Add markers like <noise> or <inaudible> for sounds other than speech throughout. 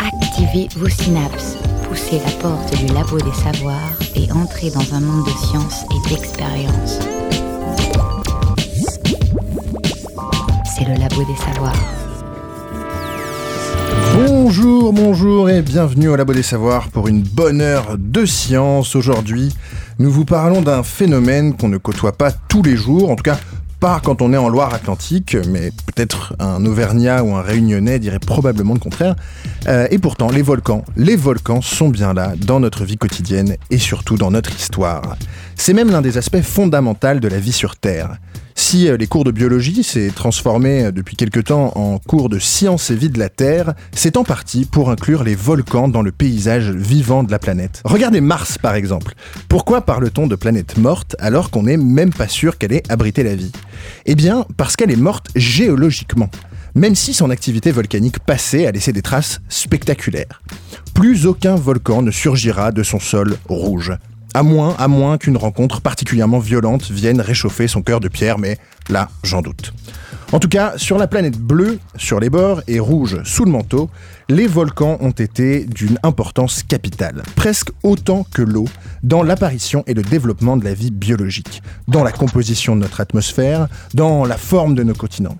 Activez vos synapses, poussez la porte du labo des savoirs et entrez dans un monde de science et d'expérience. C'est le labo des savoirs. Bonjour, bonjour et bienvenue au Labo des Savoirs pour une bonne heure de science. Aujourd'hui, nous vous parlons d'un phénomène qu'on ne côtoie pas tous les jours, en tout cas quand on est en Loire-Atlantique, mais peut-être un Auvergnat ou un Réunionnais dirait probablement le contraire. Euh, et pourtant, les volcans, les volcans sont bien là dans notre vie quotidienne et surtout dans notre histoire. C'est même l'un des aspects fondamentaux de la vie sur Terre. Si euh, les cours de biologie s'est transformé euh, depuis quelque temps en cours de sciences et vie de la Terre, c'est en partie pour inclure les volcans dans le paysage vivant de la planète. Regardez Mars par exemple. Pourquoi parle-t-on de planète morte alors qu'on n'est même pas sûr qu'elle ait abrité la vie? Eh bien, parce qu'elle est morte géologiquement même si son activité volcanique passée a laissé des traces spectaculaires. Plus aucun volcan ne surgira de son sol rouge. À moins, à moins qu'une rencontre particulièrement violente vienne réchauffer son cœur de pierre, mais là, j'en doute. En tout cas, sur la planète bleue, sur les bords, et rouge sous le manteau, les volcans ont été d'une importance capitale, presque autant que l'eau, dans l'apparition et le développement de la vie biologique, dans la composition de notre atmosphère, dans la forme de nos continents.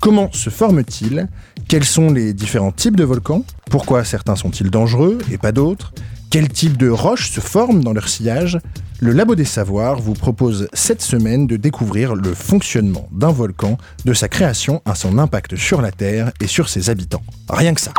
Comment se forment-ils? Quels sont les différents types de volcans? Pourquoi certains sont-ils dangereux et pas d'autres? Quel type de roches se forment dans leur sillage Le Labo des Savoirs vous propose cette semaine de découvrir le fonctionnement d'un volcan, de sa création à son impact sur la Terre et sur ses habitants. Rien que ça.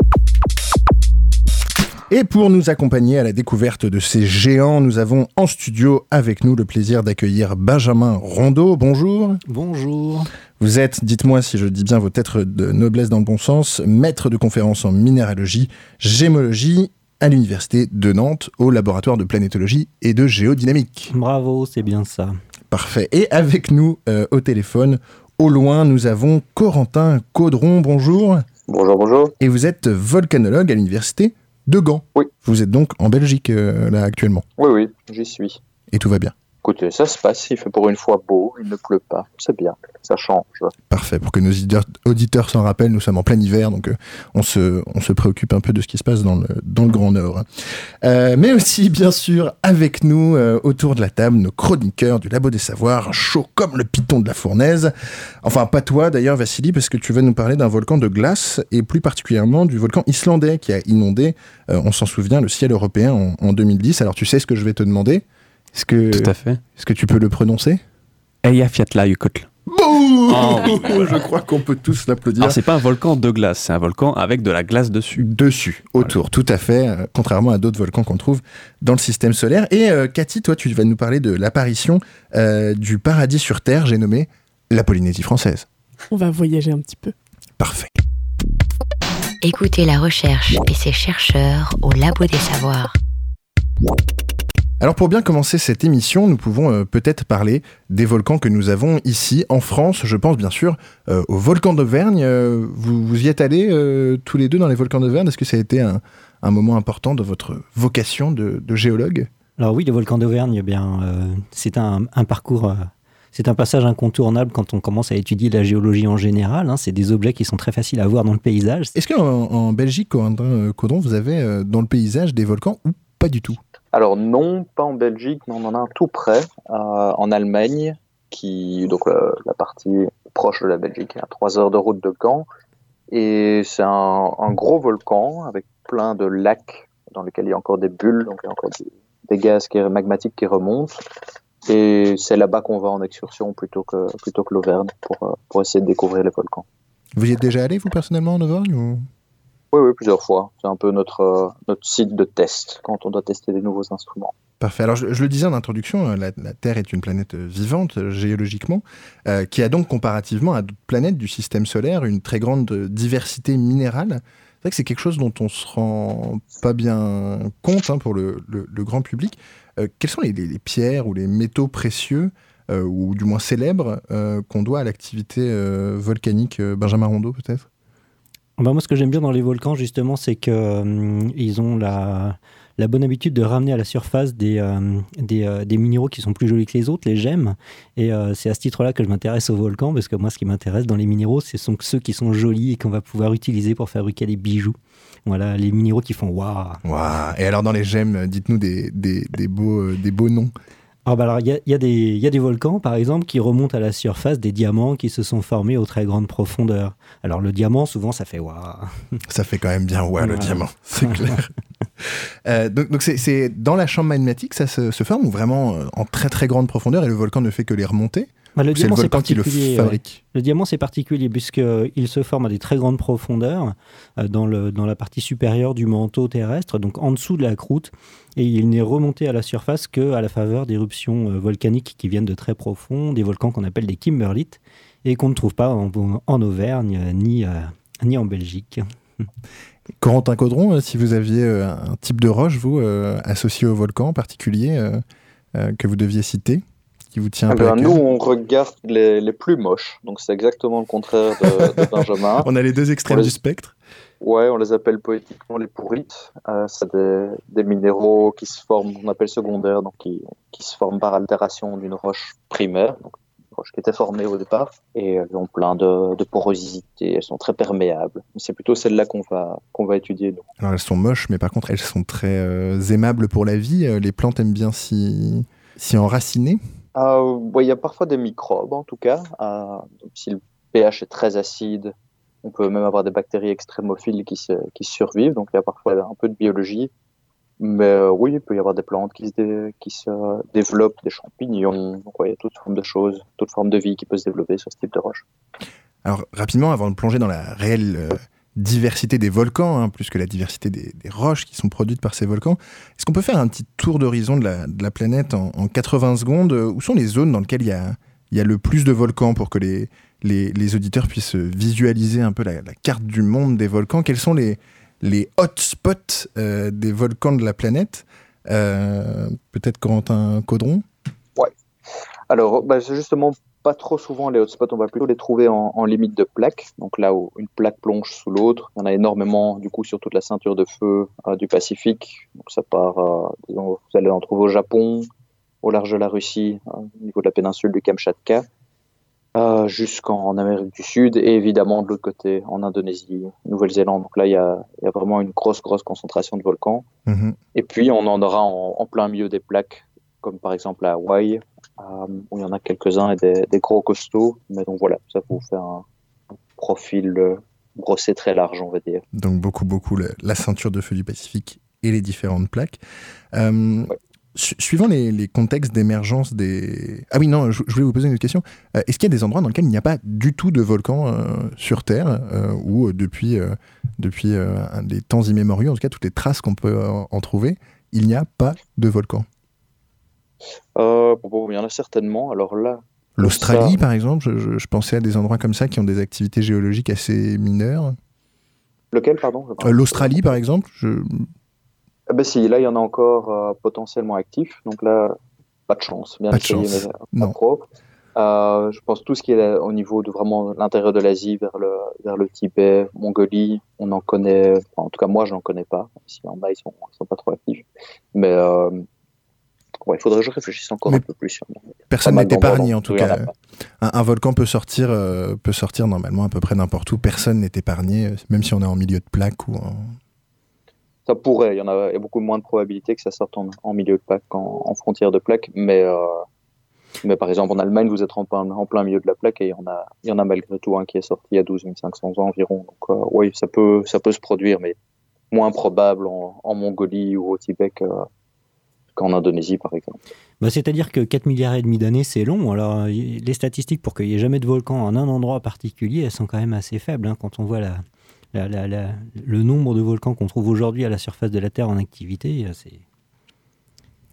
Et pour nous accompagner à la découverte de ces géants, nous avons en studio avec nous le plaisir d'accueillir Benjamin Rondeau. Bonjour. Bonjour. Vous êtes, dites-moi si je dis bien vos têtes de noblesse dans le bon sens, maître de conférence en minéralogie, gémologie à l'université de Nantes au laboratoire de planétologie et de géodynamique. Bravo, c'est bien ça. Parfait. Et avec nous euh, au téléphone, au loin, nous avons Corentin Caudron. Bonjour. Bonjour, bonjour. Et vous êtes volcanologue à l'université de Gand. Oui. Vous êtes donc en Belgique euh, là actuellement. Oui, oui, j'y suis. Et tout va bien. Écoutez, ça se passe, il fait pour une fois beau, il ne pleut pas, c'est bien, ça change. Parfait, pour que nos auditeurs s'en rappellent, nous sommes en plein hiver, donc euh, on, se, préoccupe un peu de ce qui se passe dans le, Grand Nord. Euh, mais aussi, bien sûr, avec nous, euh, autour de la table, nos chroniqueurs du Labo des Savoirs, chaud comme le piton de la fournaise. Enfin, pas toi d'ailleurs, Vassili, parce que tu vas nous parler d'un volcan de glace, et plus particulièrement du volcan islandais qui a inondé, on s'en souvient, le ciel européen en, en 2010. Alors tu sais ce que je vais te demander? Est-ce que, Tout à fait. Est-ce que tu peux le prononcer? Eyjafjallajökull. Boum oh, <laughs> Je crois qu'on peut tous l'applaudir. Alors c'est pas un volcan de glace, c'est un volcan avec de la glace dessus. Dessus, autour, tout à fait, euh, contrairement à d'autres volcans qu'on trouve dans le système solaire. Et euh, Cathy, toi, tu vas nous parler de l'apparition euh, du paradis sur Terre, j'ai nommé la Polynésie française. On va voyager un petit peu. Parfait. Écoutez la recherche et ses chercheurs au Labo des Savoirs. Alors pour bien commencer cette émission, nous pouvons euh, peut-être parler des volcans que nous avons ici en France. Je pense bien sûr euh, au volcan d'Auvergne. Euh, vous, vous, y êtes allés tous les deux dans les volcans d'Auvergne? Est-ce que ça a été un, moment important de votre vocation de, géologue? Alors oui, le volcan d'Auvergne, eh bien, c'est un, parcours... c'est un passage incontournable quand on commence à étudier la géologie en général. Hein. C'est des objets qui sont très faciles à voir dans le paysage. Est-ce qu'en en Belgique, Caudron, vous avez dans le paysage des volcans ou pas du tout? Alors non, pas en Belgique, mais on en a un tout près, euh, en Allemagne, qui donc euh, la partie proche de la Belgique, à 3 heures de route de Caen. Et c'est un, gros volcan avec plein de lacs dans lesquels il y a encore des bulles, donc il y a encore des, gaz qui, magmatiques qui remontent. Et c'est là-bas qu'on va en excursion plutôt que, plutôt que l'Auvergne pour, euh, pour essayer de découvrir les volcans. Vous y êtes déjà allé, vous, personnellement, en Auvergne ou... Oui, plusieurs fois. C'est un peu notre, euh, notre site de test quand on doit tester des nouveaux instruments. Parfait. Alors, je, le disais en introduction, euh, la, Terre est une planète euh, vivante géologiquement, qui a donc comparativement à d'autres planètes du système solaire une très grande diversité minérale. C'est vrai que c'est quelque chose dont on se rend pas bien compte hein, pour le, grand public. quelles sont les, pierres ou les métaux précieux, ou du moins célèbres, qu'on doit à l'activité volcanique Benjamin Rondeau peut-être? Bah, moi, ce que j'aime bien dans les volcans, justement, c'est que hum, ont la, la bonne habitude de ramener à la surface des, des, des, minéraux qui sont plus jolis que les autres, les gemmes. Et c'est à ce titre-là que je m'intéresse au volcan, parce que moi, ce qui m'intéresse dans les minéraux, ce sont ceux qui sont jolis et qu'on va pouvoir utiliser pour fabriquer des bijoux. Voilà, les minéraux qui font waouh. Et alors, dans les gemmes, dites-nous des, des, des beaux, des beaux noms. Ah bah alors, il y a, y, a y a, des volcans, par exemple, qui remontent à la surface des diamants qui se sont formés aux très grandes profondeurs. Alors, le diamant, souvent, ça fait waouh. <laughs> Ça fait quand même bien waouh, le diamant, c'est clair. <laughs> euh, donc, c'est dans la chambre magmatique, ça se, se, forme ou vraiment euh, en très très grande profondeur et le volcan ne fait que les remonter? Bah, le c'est le qui le fabrique. Le diamant, c'est particulier puisqu'il se forme à des très grandes profondeurs euh, dans, le, dans la partie supérieure du manteau terrestre, donc en dessous de la croûte, et il n'est remonté à la surface qu'à la faveur d'éruptions euh, volcaniques qui viennent de très profond, des volcans qu'on appelle des kimberlites, et qu'on ne trouve pas en, en Auvergne ni, euh, ni en Belgique. <laughs> Corentin Caudron, si vous aviez un type de roche, vous, associé au volcan en particulier, que vous deviez citer? Vous tient eh ben, Nous, on regarde les, les, plus moches, donc c'est exactement le contraire de, de <laughs> Benjamin. on a les deux extrêmes du spectre. Ouais, on les appelle poétiquement les pourrites. Euh, c'est des, des, minéraux qui se forment, on appelle secondaires, donc qui, qui se forment par altération d'une roche primaire, donc une roche qui était formée au départ, et elles ont plein de, de porosité, elles sont très perméables. C'est plutôt celles-là qu'on va, qu'on va étudier. Nous. Alors elles sont moches, mais par contre elles sont très euh, aimables pour la vie. Euh, les plantes aiment bien s'y, s'y enraciner. Euh, Il y a parfois des microbes en tout cas. Euh, si le pH est très acide, on peut même avoir des bactéries extrémophiles qui, survivent. Donc il y a parfois un peu de biologie. Mais euh, oui, il peut y avoir des plantes qui se, développent, des champignons. Il y a toutes formes de choses, toutes formes de vie qui peuvent se développer sur ce type de roche. Alors rapidement, avant de plonger dans la réelle diversité des volcans, hein, plus que la diversité des, roches qui sont produites par ces volcans. Est-ce qu'on peut faire un petit tour d'horizon de la, planète en, en, 80 secondes? Où sont les zones dans lesquelles il y a, il y a le plus de volcans pour que les, auditeurs puissent visualiser un peu la, carte du monde des volcans? Quels sont les, hotspots euh, des volcans de la planète? Euh, Peut-être Corentin Caudron? Ouais. Alors, bah, justement pas trop souvent les hotspots, on va plutôt les trouver en, en, limite de plaque. Donc là où une plaque plonge sous l'autre, il y en a énormément du coup sur toute la ceinture de feu euh, du Pacifique. Donc ça part, euh, disons, vous allez en trouver au Japon, au large de la Russie, euh, au niveau de la péninsule du Kamchatka, jusqu'en Amérique du Sud et évidemment de l'autre côté en Indonésie, Nouvelle-Zélande. Donc là il y, a, il y, a, vraiment une grosse grosse concentration de volcans. Mm -hmm. Et puis on en aura en, en plein milieu des plaques, comme par exemple à Hawaï, où il y en a quelques-uns et des, des, gros costauds. Mais donc voilà, ça vous fait un, un profil euh, brossé très large, on va dire. Donc beaucoup, beaucoup la, la, ceinture de feu du Pacifique et les différentes plaques. Euh, ouais. su suivant les, les contextes d'émergence des... Ah oui, non, je, je, voulais vous poser une autre question. Euh, Est-ce qu'il y a des endroits dans lesquels il n'y a pas du tout de volcan euh, sur Terre, euh, ou depuis, depuis des temps immémoriaux, en tout cas toutes les traces qu'on peut en trouver, il n'y a pas de volcan? Euh, bon, il y en a certainement. Alors là. L'Australie, ça... par exemple, je, je, pensais à des endroits comme ça qui ont des activités géologiques assez mineures. Lequel, pardon euh, L'Australie, par exemple je... ah ben si, là, il y en a encore euh, potentiellement actifs. Donc là, pas de chance. Bien pas de chance. mais pas trop. Euh, je pense tout ce qui est au niveau de vraiment l'intérieur de l'Asie, vers le, vers le Tibet, Mongolie, on en connaît, enfin, en tout cas moi je n'en connais pas, si en bas ils sont, ils sont pas trop actifs. Mais euh, il faudrait que je réfléchisse encore Mais un peu plus. Personne n'est épargné en tout cas. Un, un, volcan peut sortir, euh, peut sortir normalement à peu près n'importe où. Personne n'est épargné, même si on est en milieu de plaque ou en... Ça pourrait, il y, en a, il y a beaucoup moins de probabilité que ça sorte en, en milieu de plaque qu'en en frontière de plaque. Mais, euh, mais par exemple en Allemagne, vous êtes en plein, en plein milieu de la plaque et il y en a, il y en a malgré tout un qui est sorti il y a 12 500 ans environ. Donc euh, oui, ça peut, ça peut se produire, mais moins probable en, en Mongolie ou au Tibet que qu'en Indonésie, par exemple. Bah, C'est-à-dire que 4 milliards et demi d'années, c'est long. Alors, les statistiques pour qu'il n'y ait jamais de volcan en un endroit particulier, elles sont quand même assez faibles. Hein, quand on voit la, la, la, la, le nombre de volcans qu'on trouve aujourd'hui à la surface de la Terre en activité, c'est...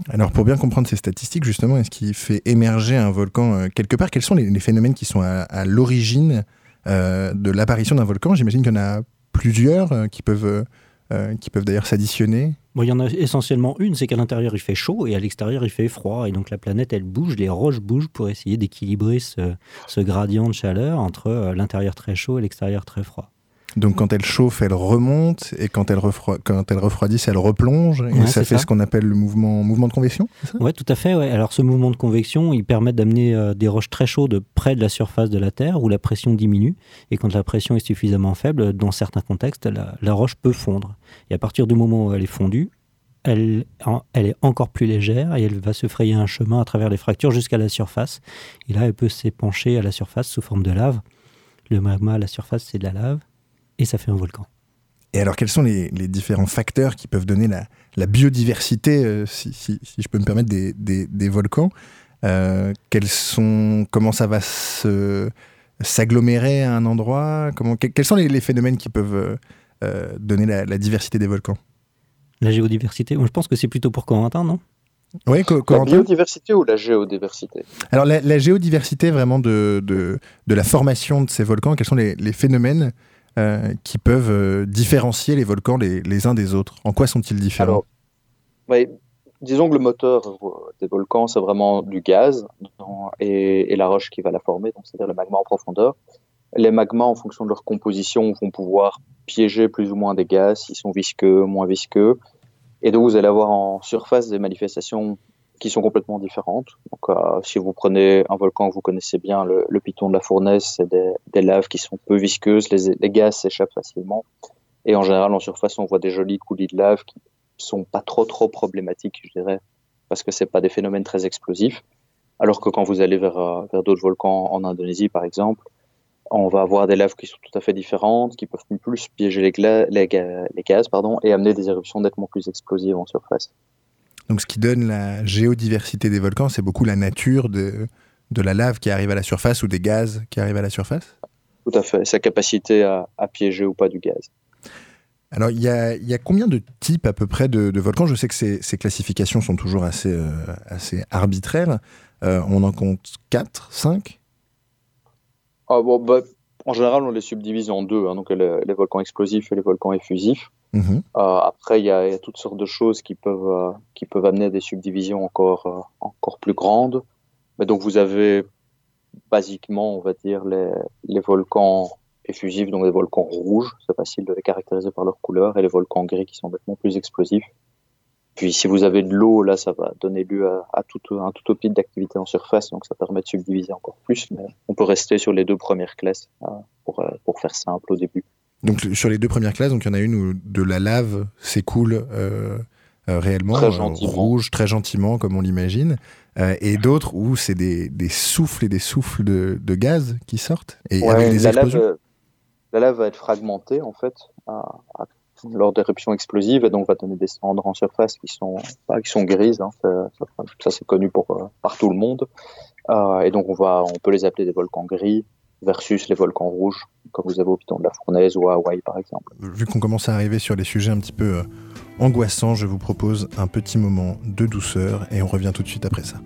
Alors, pour bien comprendre ces statistiques, justement, est-ce qui fait émerger un volcan euh, quelque part? Quels sont les, les, phénomènes qui sont à, à l'origine euh, de l'apparition d'un volcan? J'imagine qu'il y en a plusieurs euh, qui peuvent euh, qui peuvent d'ailleurs s'additionner Il y en a essentiellement une, c'est qu'à l'intérieur il fait chaud et à l'extérieur il fait froid. Et donc la planète elle bouge, les roches bougent pour essayer d'équilibrer ce, ce, gradient de chaleur entre euh, l'intérieur très chaud et l'extérieur très froid. Donc quand elle chauffe, elle remonte et quand elle, quand elle refroidit, elle replonge et ça fait ce qu'on appelle le mouvement, mouvement de convection Oui, tout à fait. Ouais. Alors ce mouvement de convection, il permet d'amener euh, des roches très chaudes près de la surface de la Terre où la pression diminue et quand la pression est suffisamment faible, dans certains contextes, la, la roche peut fondre. Et à partir du moment où elle est fondue, elle, elle, est encore plus légère et elle va se frayer un chemin à travers les fractures jusqu'à la surface. Et là, elle peut s'épancher à la surface sous forme de lave. Le magma à la surface, c'est de la lave et ça fait un volcan. Et alors, quels sont les, différents facteurs qui peuvent donner la, biodiversité, euh, si, je peux me permettre, des, volcans euh, quels sont, Comment ça va s'agglomérer à un endroit comment, Quels sont les, phénomènes qui peuvent euh, donner la, diversité des volcans? La géodiversité Je pense que c'est plutôt pour Corentin, non? Oui, La biodiversité ou la géodiversité? Alors, la, géodiversité vraiment de, de, la formation de ces volcans, quels sont les, les phénomènes euh, qui peuvent euh, différencier les volcans les, uns des autres En quoi sont-ils différents? Disons que le moteur des volcans, c'est vraiment du gaz et, la roche qui va la former, c'est-à-dire le magma en profondeur. Les magmas, en fonction de leur composition, vont pouvoir piéger plus ou moins des gaz, s'ils sont visqueux, moins visqueux. Et donc, vous allez avoir en surface des manifestations qui sont complètement différentes. Donc, euh, si vous prenez un volcan que vous connaissez bien, le, piton de la fournaise, c'est des, laves qui sont peu visqueuses, les, gaz s'échappent facilement. Et en général, en surface, on voit des jolis coulis de lave qui sont pas trop trop problématiques, je dirais, parce que c'est pas des phénomènes très explosifs. Alors que quand vous allez vers, euh, vers d'autres volcans en Indonésie, par exemple, on va avoir des laves qui sont tout à fait différentes, qui peuvent plus piéger les, les, les gaz pardon, et amener des éruptions nettement plus explosives en surface. Donc ce qui donne la géodiversité des volcans, c'est beaucoup la nature de, de la lave qui arrive à la surface ou des gaz qui arrivent à la surface? Tout à fait, sa capacité à, piéger ou pas du gaz. Alors, il y a, y a, combien de types à peu près de, volcans? Je sais que ces, ces, classifications sont toujours assez, euh, assez arbitraires. Euh, on en compte 4, 5 ah, bon, bah, En général, on les subdivise en deux, hein, donc les, volcans explosifs et les volcans effusifs. Mhm. Euh, après, il y, a toutes sortes de choses qui peuvent, euh, qui peuvent amener à des subdivisions encore, euh, encore plus grandes. Donc, vous avez basiquement, on va dire, les, les volcans effusifs, donc les volcans rouges, c'est facile de les caractériser par leur couleur, et les volcans gris qui sont nettement plus explosifs. Puis si vous avez de l'eau, là, ça va donner lieu à, tout, un tout type d'activité en surface, donc ça permet de subdiviser encore plus. Mais on peut rester sur les deux premières classes pour, pour faire simple au début. Donc sur les deux premières classes, donc il y en a une où de la lave s'écoule euh, euh, réellement, euh, rouge, très gentiment, comme on l'imagine, et d'autres où c'est des, des, souffles et des souffles de, de gaz qui sortent et avec des la explosions. Lave, la lave va être fragmentée en fait lors d'éruptions explosives et donc va donner des cendres en surface qui sont qui sont grises. Hein, ça, ça c'est connu pour par tout le monde. et donc on va on peut les appeler des volcans gris versus les volcans rouges, comme vous avez au Piton de la Fournaise ou à Hawaï par exemple. Vu qu'on commence à arriver sur les sujets un petit peu euh, angoissants, je vous propose un petit moment de douceur et on revient tout de suite après ça.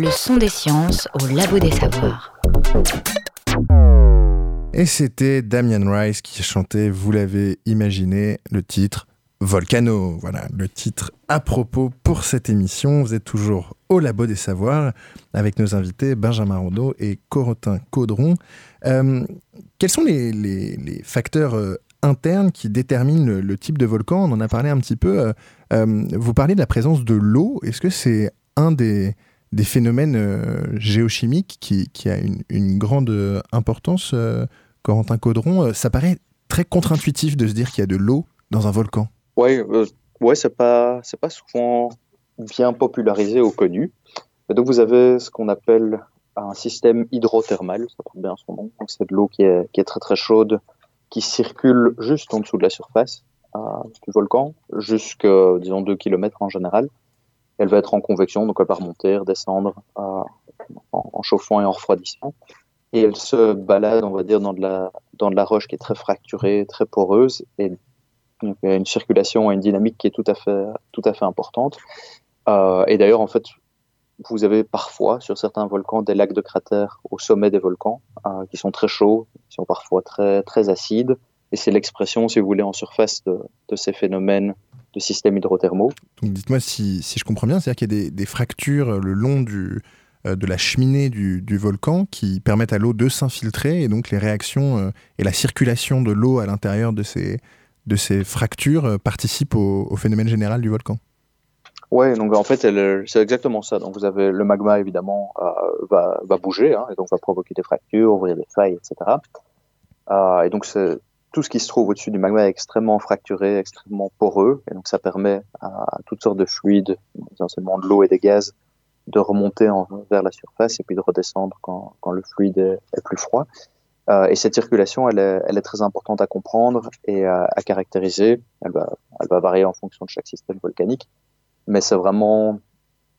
Le son des sciences au labo des savoirs. Et c'était Damien Rice qui chantait, vous l'avez imaginé, le titre Volcano. Voilà, le titre à propos pour cette émission. Vous êtes toujours au Labo des Savoirs avec nos invités Benjamin Rondeau et Corotin Caudron. Euh, quels sont les, facteurs euh, internes qui déterminent le, type de volcan? On en a parlé un petit peu. Euh, vous parlez de la présence de l'eau. Est-ce que c'est un des, des phénomènes géochimiques qui, a une, grande importance Corentin Caudron, euh, ça paraît très contre-intuitif de se dire qu'il y a de l'eau dans un volcan. Oui, euh, ouais, c'est pas, pas souvent bien popularisé ou connu. donc vous avez ce qu'on appelle un système hydrothermal, ça porte bien son nom. c'est de l'eau qui est, qui est, très très chaude, qui circule juste en dessous de la surface euh, du volcan, jusqu'à disons 2 km en général. Elle va être en convection, donc elle va remonter, redescendre en, en, chauffant et en refroidissant et elle se balade, on va dire, dans de la, roche qui est très fracturée, très poreuse, et donc, il y a une circulation et une dynamique qui est tout à fait, à importante. Euh, et d'ailleurs, en fait, vous avez parfois sur certains volcans des lacs de cratères au sommet des volcans euh, qui sont très chauds, qui sont parfois très, acides. Et c'est l'expression, si vous voulez, en surface de ces phénomènes de systèmes hydrothermaux. Donc dites-moi si, si, je comprends bien, c'est-à-dire qu'il y a des, des, fractures le long du, euh, de la cheminée du, volcan qui permettent à l'eau de s'infiltrer et donc les réactions euh, et la circulation de l'eau à l'intérieur de ces, de ces fractures euh, participent au, phénomène général du volcan. Oui, donc en fait, c'est exactement ça. Donc vous avez le magma évidemment va, bouger hein, et donc va provoquer des fractures, ouvrir des failles, etc. et donc tout ce qui se trouve au-dessus du magma est extrêmement fracturé, extrêmement poreux, et donc ça permet à, toutes sortes de fluides, essentiellement de l'eau et des gaz, de remonter vers la surface et puis de redescendre quand, quand le fluide est, plus froid. Euh, et cette circulation, elle est, elle est, très importante à comprendre et à, caractériser. Elle va, elle va, varier en fonction de chaque système volcanique, mais c'est vraiment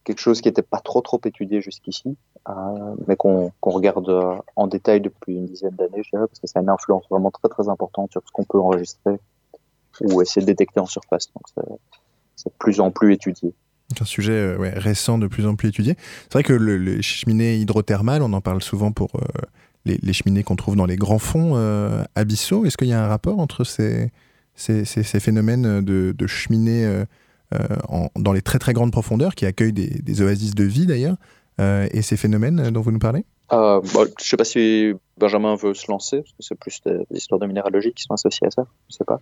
quelque chose qui n'était pas trop trop étudié jusqu'ici, euh, mais qu'on regarde en détail depuis une dizaine d'années, je dirais, parce que ça a une influence vraiment très très importante sur ce qu'on peut enregistrer ou essayer de détecter en surface. Donc c'est de plus en plus étudié. C'est un sujet euh, récent, de plus en plus étudié. C'est vrai que les cheminées hydrothermales, on en parle souvent pour euh, les, cheminées qu'on trouve dans les grands fonds euh, abyssaux. Est-ce qu'il y a un rapport entre ces, ces, phénomènes de, cheminées dans les très très grandes profondeurs, qui accueillent des, oasis de vie d'ailleurs, et ces phénomènes dont vous nous parlez? Bah, Je ne sais pas si Benjamin veut se lancer, parce que c'est plus des, des histoires de minéralogie qui sont associées à ça. Je ne sais pas.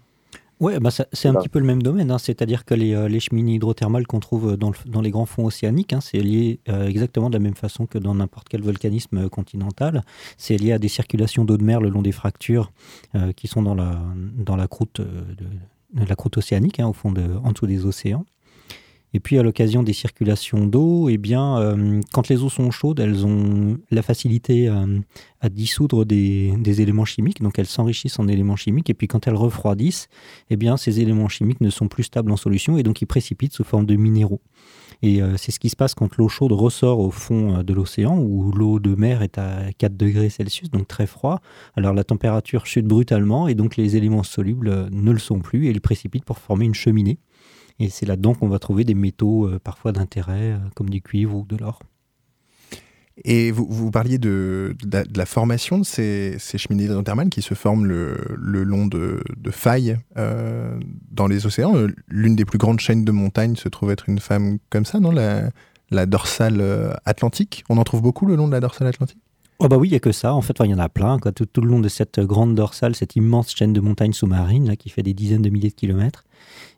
Oui, bah c'est un petit peu le même domaine. Hein. C'est-à-dire que les, euh, les, cheminées hydrothermales qu'on trouve euh, dans, dans, les grands fonds océaniques, hein, c'est lié euh, exactement de la même façon que dans n'importe quel volcanisme continental. C'est lié à des circulations d'eau de mer le long des fractures qui sont dans la, dans la, croûte, de, la croûte océanique, hein, au fond de, en dessous des océans. Et puis à l'occasion des circulations d'eau, eh bien, euh, quand les eaux sont chaudes, elles ont la facilité euh, à dissoudre des, éléments chimiques, donc elles s'enrichissent en éléments chimiques. Et puis quand elles refroidissent, eh bien, ces éléments chimiques ne sont plus stables en solution et donc ils précipitent sous forme de minéraux. Et euh, c'est ce qui se passe quand l'eau chaude ressort au fond de l'océan, où l'eau de mer est à 4 degrés Celsius, donc très froid. Alors la température chute brutalement et donc les éléments solubles ne le sont plus et ils précipitent pour former une cheminée. Et c'est là-dedans qu'on va trouver des métaux euh, parfois d'intérêt, euh, comme du cuivre ou de l'or. Et vous, vous parliez de, de, la formation de ces, ces cheminées hydrothermales qui se forment le, le long de, de failles euh, dans les océans. L'une des plus grandes chaînes de montagnes se trouve être une femme comme ça, non? La, la dorsale atlantique? On en trouve beaucoup le long de la dorsale atlantique? Oh bah oui, il n'y a que ça. En fait, il y en a plein. Quoi. Tout, le long de cette grande dorsale, cette immense chaîne de montagnes sous-marines là, qui fait des dizaines de milliers de kilomètres,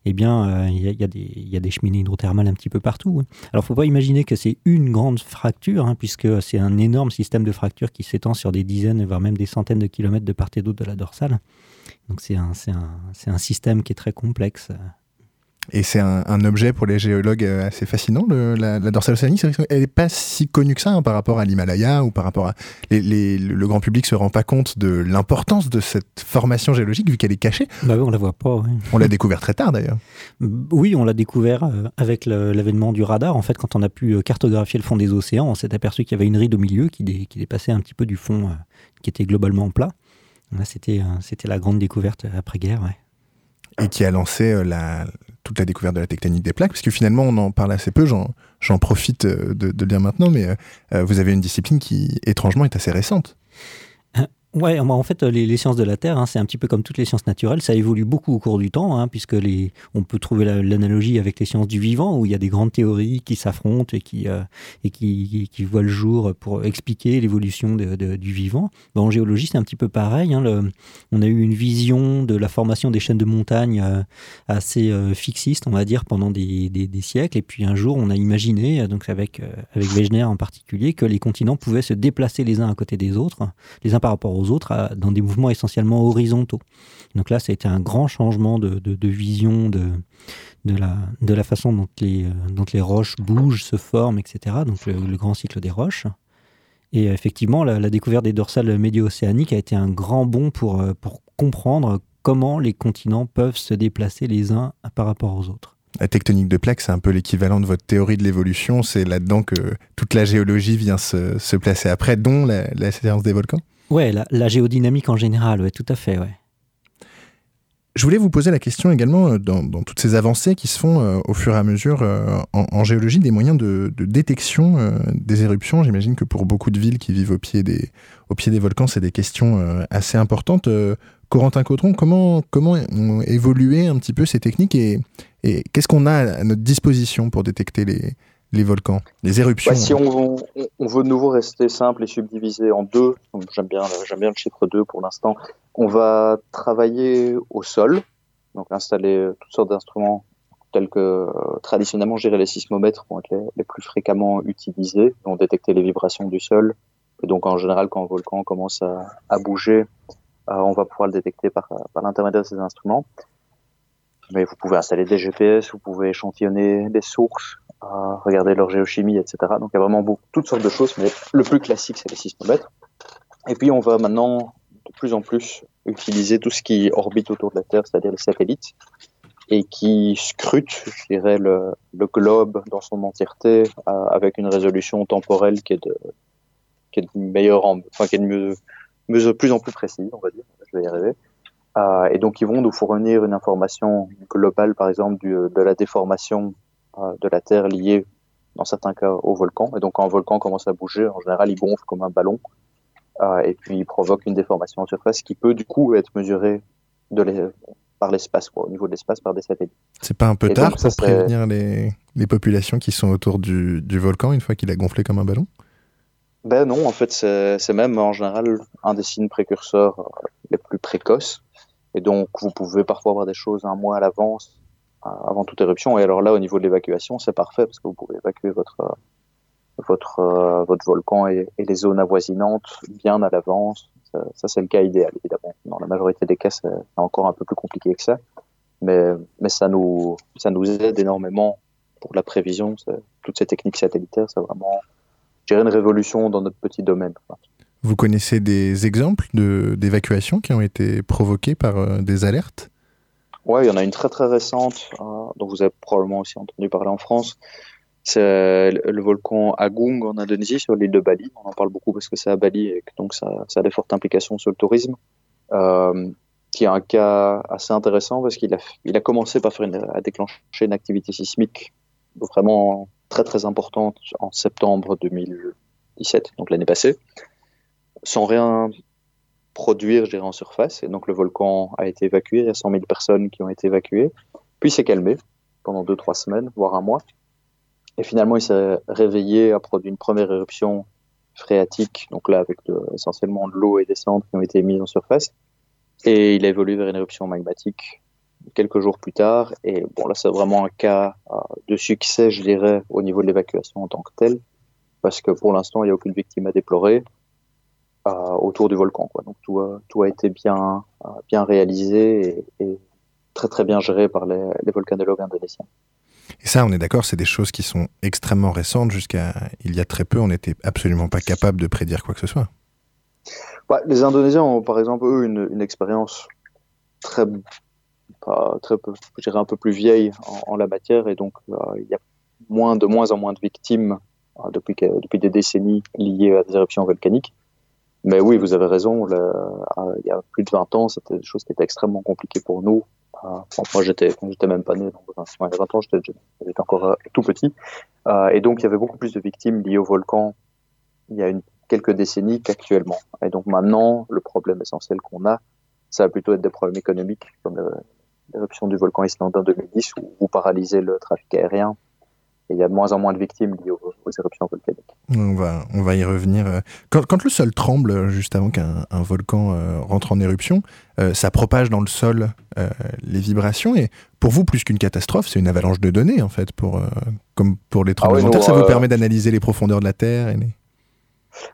eh bien, il euh, y, y, a des cheminées hydrothermales un petit peu partout. Hein. Alors, il faut pas imaginer que c'est une grande fracture, hein, puisque c'est un énorme système de fractures qui s'étend sur des dizaines, voire même des centaines de kilomètres de part et d'autre de la dorsale. Donc, c'est un, un, un, système qui est très complexe. Et c'est un, objet pour les géologues euh, assez fascinant, la, dorsale océanique. Elle n'est pas si connue que ça hein, par rapport à l'Himalaya ou par rapport à. le grand public se rend pas compte de l'importance de cette formation géologique vu qu'elle est cachée. Bah oui, on la voit pas. On l'a découvert très tard d'ailleurs. Oui, on l'a découvert euh, avec l'avènement du radar. En fait, quand on a pu euh, cartographier le fond des océans, on s'est aperçu qu'il y avait une ride au milieu qui, qui dépassait un petit peu du fond qui était globalement plat. C'était la grande découverte après-guerre. Ouais et qui a lancé la, toute la découverte de la tectonique des plaques, parce que finalement on en parle assez peu, j'en profite de, de, le dire maintenant, mais vous avez une discipline qui étrangement est assez récente. Ouais, en fait, les, sciences de la Terre, hein, c'est un petit peu comme toutes les sciences naturelles, ça évolue beaucoup au cours du temps, hein, puisque les, on peut trouver l'analogie avec les sciences du vivant, où il y a des grandes théories qui s'affrontent et, qui, euh, et qui, voient le jour pour expliquer l'évolution du vivant. en géologie, c'est un petit peu pareil. Hein, on a eu une vision de la formation des chaînes de montagnes euh, assez euh, fixiste, on va dire, pendant des, des, des, siècles, et puis un jour, on a imaginé, donc avec, avec Wegener en particulier, que les continents pouvaient se déplacer les uns à côté des autres, les uns par rapport aux aux autres dans des mouvements essentiellement horizontaux. Donc là, ça a été un grand changement de, vision de, la, façon dont les, euh, dont les roches bougent, se forment, etc. Donc le, grand cycle des roches. Et effectivement, la, découverte des dorsales médio-océaniques a été un grand bond pour, euh, pour comprendre comment les continents peuvent se déplacer les uns par rapport aux autres. La tectonique de plaques, c'est un peu l'équivalent de votre théorie de l'évolution. C'est là-dedans que toute la géologie vient se, se placer après, dont la, la séance des volcans? Ouais, la, géodynamique en général, ouais, tout à fait, ouais. Je voulais vous poser la question également, euh, dans, toutes ces avancées qui se font euh, au fur et à mesure euh, en, géologie, des moyens de, détection des éruptions. J'imagine que pour beaucoup de villes qui vivent au pied des, au pied des volcans, c'est des questions assez importantes. Corentin Cautron, comment, comment ont évolué un petit peu ces techniques et, et qu'est-ce qu'on a à notre disposition pour détecter les, les volcans, les éruptions. si on, veut de nouveau rester simple et subdiviser en deux, j'aime bien, le chiffre 2 pour l'instant, on va travailler au sol, donc installer toutes sortes d'instruments tels que euh, traditionnellement gérer les sismomètres vont être les, plus fréquemment utilisés, vont détecter les vibrations du sol. Et donc en général, quand un volcan commence à, bouger, euh, on va pouvoir le détecter par l'intermédiaire de ces instruments. Mais vous pouvez installer des GPS, vous pouvez échantillonner des sources, à regarder leur géochimie, etc. Donc il y a vraiment toutes sortes de choses, mais le plus classique, c'est les sismomètres. Et puis on va maintenant de plus en plus utiliser tout ce qui orbite autour de la Terre, c'est-à-dire les satellites, et qui scrutent, je dirais, le, le globe dans son entièreté euh, avec une résolution temporelle qui est de, qui est de meilleure, enfin qui est de mieux, mieux, plus en plus précise, on va dire. Je vais y arriver. Euh, et donc ils vont nous fournir une information globale, par exemple, du, de la déformation euh, de la Terre liée, dans certains cas, au volcan. Et donc, quand un volcan commence à bouger, en général, il gonfle comme un ballon. Euh, et puis, il provoque une déformation en surface qui peut, du coup, être mesurée de par l'espace, au niveau de l'espace, par des satellites. C'est pas un peu tard pour prévenir les, les, populations qui sont autour du, du volcan une fois qu'il a gonflé comme un ballon? Ben non, en fait, c'est même en général un des signes précurseurs les plus précoces. Et donc, vous pouvez parfois avoir des choses un mois à l'avance avant toute éruption. Et alors là, au niveau de l'évacuation, c'est parfait parce que vous pouvez évacuer votre votre euh, votre volcan et, les zones avoisinantes bien à l'avance. Ça, c'est le cas idéal, évidemment. Dans la majorité des cas, c'est encore un peu plus compliqué que ça, mais mais ça nous ça nous aide énormément pour la prévision. Toutes ces techniques satellitaires, c'est vraiment, je dirais, une révolution dans notre petit domaine. Vous connaissez des exemples d'évacuations qui ont été provoquées par euh, des alertes? Ouais, il y en a une très très récente, euh, dont vous avez probablement aussi entendu parler en France. C'est le volcan Agung en Indonésie, sur l'île de Bali. On en parle beaucoup parce que c'est à Bali et donc ça, ça, a des fortes implications sur le tourisme. Euh, qui est un cas assez intéressant parce qu'il a, il a commencé par faire une, à déclencher une activité sismique vraiment très très importante en septembre 2017, donc l'année passée, sans rien produire, je dirais, en surface. Et donc le volcan a été évacué, il y a 100 000 personnes qui ont été évacuées. Puis s'est calmé pendant 2-3 semaines, voire un mois. Et finalement, il s'est réveillé, a produit une première éruption phréatique, donc là avec essentiellement de l'eau et des cendres qui ont été mises en surface. Et il a évolué vers une éruption magmatique quelques jours plus tard. Et bon, là, c'est vraiment un cas euh, de succès, je dirais, au niveau de l'évacuation en tant que tel, parce que pour l'instant, il n'y a aucune victime à déplorer autour du volcan. Quoi. Donc tout, tout a été bien, bien réalisé et, très très bien géré par les, les volcanologues indonésiens. Et ça, on est d'accord, c'est des choses qui sont extrêmement récentes. Jusqu'à il y a très peu, on n'était absolument pas capable de prédire quoi que ce soit. les Indonésiens ont, par exemple, eux, une, une expérience très, pas, très peu, je dirais un peu plus vieille en, la matière, et donc euh, il y a moins, de moins en moins de victimes euh, depuis, depuis des décennies liées à des éruptions volcaniques. Mais oui, vous avez raison. Le, il y a plus de 20 ans, c'était des choses qui étaient extrêmement compliquées pour nous moi, j'étais, j'étais même pas né, donc, il y a 20 ans, j'étais, j'étais encore tout petit. et donc, il y avait beaucoup plus de victimes liées au volcan il y a une, quelques décennies qu'actuellement. Et donc maintenant, le problème essentiel qu'on a, ça va plutôt être des problèmes économiques, comme l'éruption du volcan islandais en 2010, où, où paralyser le trafic aérien il y a de moins en moins de victimes liées aux, éruptions volcaniques. On va, on va y revenir. Quand, quand le sol tremble, juste avant qu'un volcan euh, rentre en éruption, euh, ça propage dans le sol euh, les vibrations. Et pour vous, plus qu'une catastrophe, c'est une avalanche de données, en fait, pour, comme pour les ah tremblements de terre. Ça vous permet d'analyser les profondeurs de la Terre et les...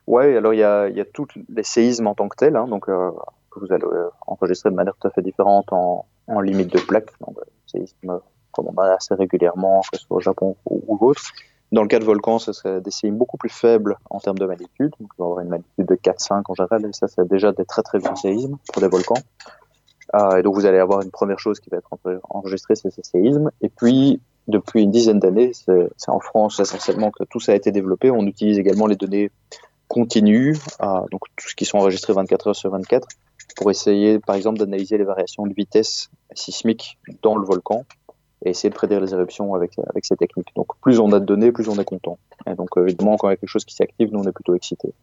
Oui, alors il y a, y a tous les séismes en tant que tels, hein, donc que vous allez enregistrer de manière tout à fait différente en, en limite de plaque. Donc, séisme comme assez régulièrement, que ce soit au Japon ou, autre. Dans le cas de volcans, ce serait des séismes beaucoup plus faibles en termes de magnitude. Donc, on va avoir une magnitude de 4-5 en général, et ça, c'est déjà des très très grands séismes pour des volcans. Euh, et donc, vous allez avoir une première chose qui va être enregistrée, c'est ces séismes. Et puis, depuis une dizaine d'années, c'est en France essentiellement que tout ça a été développé. On utilise également les données continues, euh, donc tout ce qui sont enregistrés 24 heures sur 24, pour essayer, par exemple, d'analyser les variations de vitesse sismique dans le volcan et essayer de prédire les éruptions avec, avec ces techniques. Donc plus on a de données, plus on est content. Et donc évidemment, quand il y a quelque chose qui s'active, nous on est plutôt excités.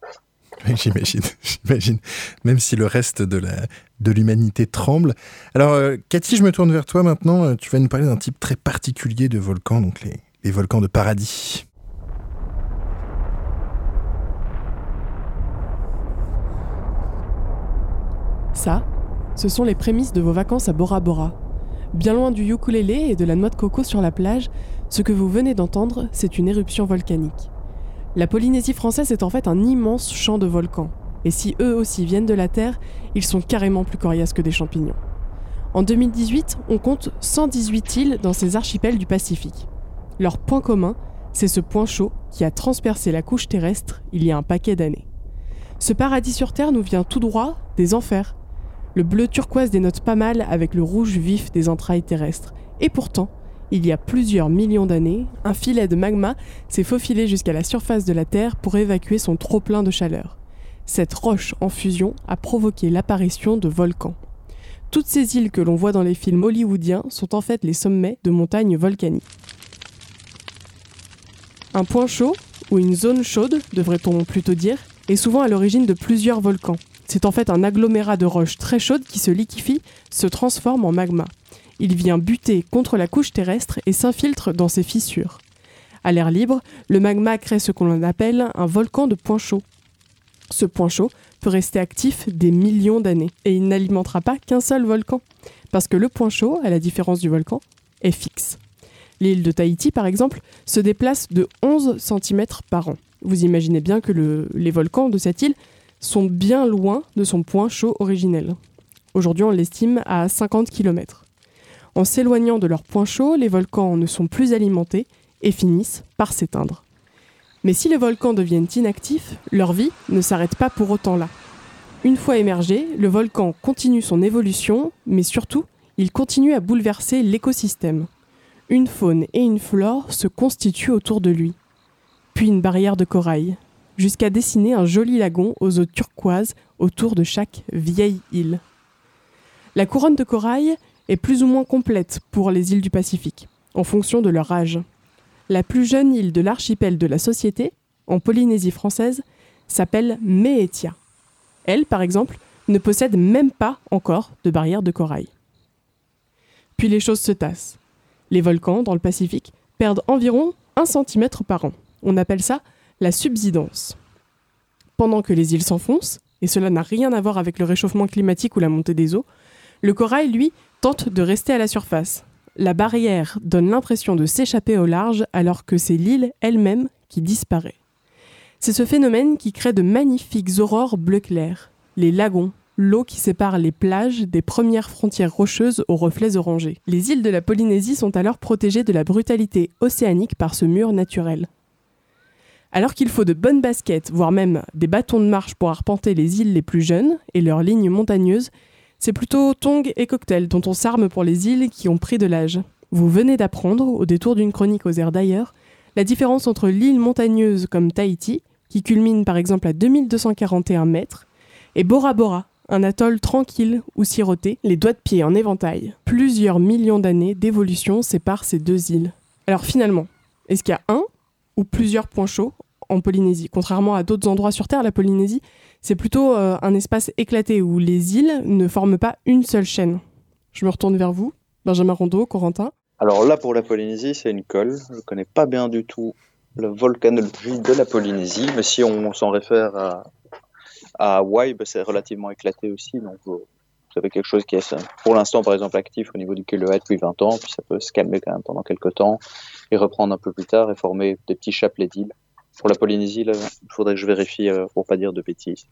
<laughs> J'imagine, <laughs> j'imagine. Même si le reste de la de l'humanité tremble. Alors, euh, Cathy, je me tourne vers toi maintenant. Euh, tu vas nous parler d'un type très particulier de volcans, donc les, les volcans de paradis. Ça, ce sont les prémices de vos vacances à Bora Bora, Bien loin du ukulélé et de la noix de coco sur la plage, ce que vous venez d'entendre, c'est une éruption volcanique. La Polynésie française est en fait un immense champ de volcans, et si eux aussi viennent de la Terre, ils sont carrément plus coriaces que des champignons. En 2018, on compte 118 îles dans ces archipels du Pacifique. Leur point commun, c'est ce point chaud qui a transpercé la couche terrestre il y a un paquet d'années. Ce paradis sur Terre nous vient tout droit des enfers, le bleu turquoise dénote pas mal avec le rouge vif des entrailles terrestres. Et pourtant, il y a plusieurs millions d'années, un filet de magma s'est faufilé jusqu'à la surface de la Terre pour évacuer son trop-plein de chaleur. Cette roche en fusion a provoqué l'apparition de volcans. Toutes ces îles que l'on voit dans les films hollywoodiens sont en fait les sommets de montagnes volcaniques. Un point chaud, ou une zone chaude, devrait-on plutôt dire, est souvent à l'origine de plusieurs volcans, c'est en fait un agglomérat de roches très chaudes qui se liquifie, se transforme en magma. Il vient buter contre la couche terrestre et s'infiltre dans ses fissures. À l'air libre, le magma crée ce qu'on appelle un volcan de point chaud. Ce point chaud peut rester actif des millions d'années et il n'alimentera pas qu'un seul volcan, parce que le point chaud, à la différence du volcan, est fixe. L'île de Tahiti, par exemple, se déplace de 11 cm par an. Vous imaginez bien que les volcans de cette île sont bien loin de son point chaud originel. Aujourd'hui, on l'estime à 50 km. En s'éloignant de leur point chaud, les volcans ne sont plus alimentés et finissent par s'éteindre. Mais si les volcans deviennent inactifs, leur vie ne s'arrête pas pour autant là. Une fois émergé, le volcan continue son évolution, mais surtout, il continue à bouleverser l'écosystème. Une faune et une flore se constituent autour de lui. Puis une barrière de corail, jusqu'à dessiner un joli lagon aux eaux turquoises autour de chaque vieille île. La couronne de corail est plus ou moins complète pour les îles du Pacifique, en fonction de leur âge. La plus jeune île de l'archipel de la Société, en Polynésie française, s'appelle Meetia. Elle, par exemple, ne possède même pas encore de barrière de corail. Puis les choses se tassent. Les volcans, dans le Pacifique, perdent environ 1 cm par an. On appelle ça la subsidence. Pendant que les îles s'enfoncent, et cela n'a rien à voir avec le réchauffement climatique ou la montée des eaux, le corail, lui, tente de rester à la surface. La barrière donne l'impression de s'échapper au large alors que c'est l'île elle-même qui disparaît. C'est ce phénomène qui crée de magnifiques aurores bleu clair, les lagons, l'eau qui sépare les plages des premières frontières rocheuses aux reflets orangés. Les îles de la Polynésie sont alors protégées de la brutalité océanique par ce mur naturel. Alors qu'il faut de bonnes baskets, voire même des bâtons de marche pour arpenter les îles les plus jeunes et leurs lignes montagneuses, c'est plutôt tongs et cocktails dont on s'arme pour les îles qui ont pris de l'âge. Vous venez d'apprendre, au détour d'une chronique aux airs d'ailleurs, la différence entre l'île montagneuse comme Tahiti, qui culmine par exemple à 2241 mètres, et Bora Bora, un atoll tranquille ou siroté, les doigts de pied en éventail. Plusieurs millions d'années d'évolution séparent ces deux îles. Alors finalement, est-ce qu'il y a un ou plusieurs points chauds en Polynésie Contrairement à d'autres endroits sur Terre, la Polynésie, c'est plutôt euh, un espace éclaté où les îles ne forment pas une seule chaîne. Je me retourne vers vous, Benjamin Rondeau, Corentin. Alors là, pour la Polynésie, c'est une colle. Je ne connais pas bien du tout la volcanologie de la Polynésie, mais si on s'en réfère à, à Hawaï, bah, c'est relativement éclaté aussi. Donc, vous avez quelque chose qui est, pour l'instant, par exemple, actif au niveau du kilomètre depuis 20 ans, puis ça peut se calmer quand même pendant quelques temps et reprendre un peu plus tard et former des petits chapelets d'îles. Pour la Polynésie, là, il faudrait que je vérifie euh, pour pas dire de bêtises.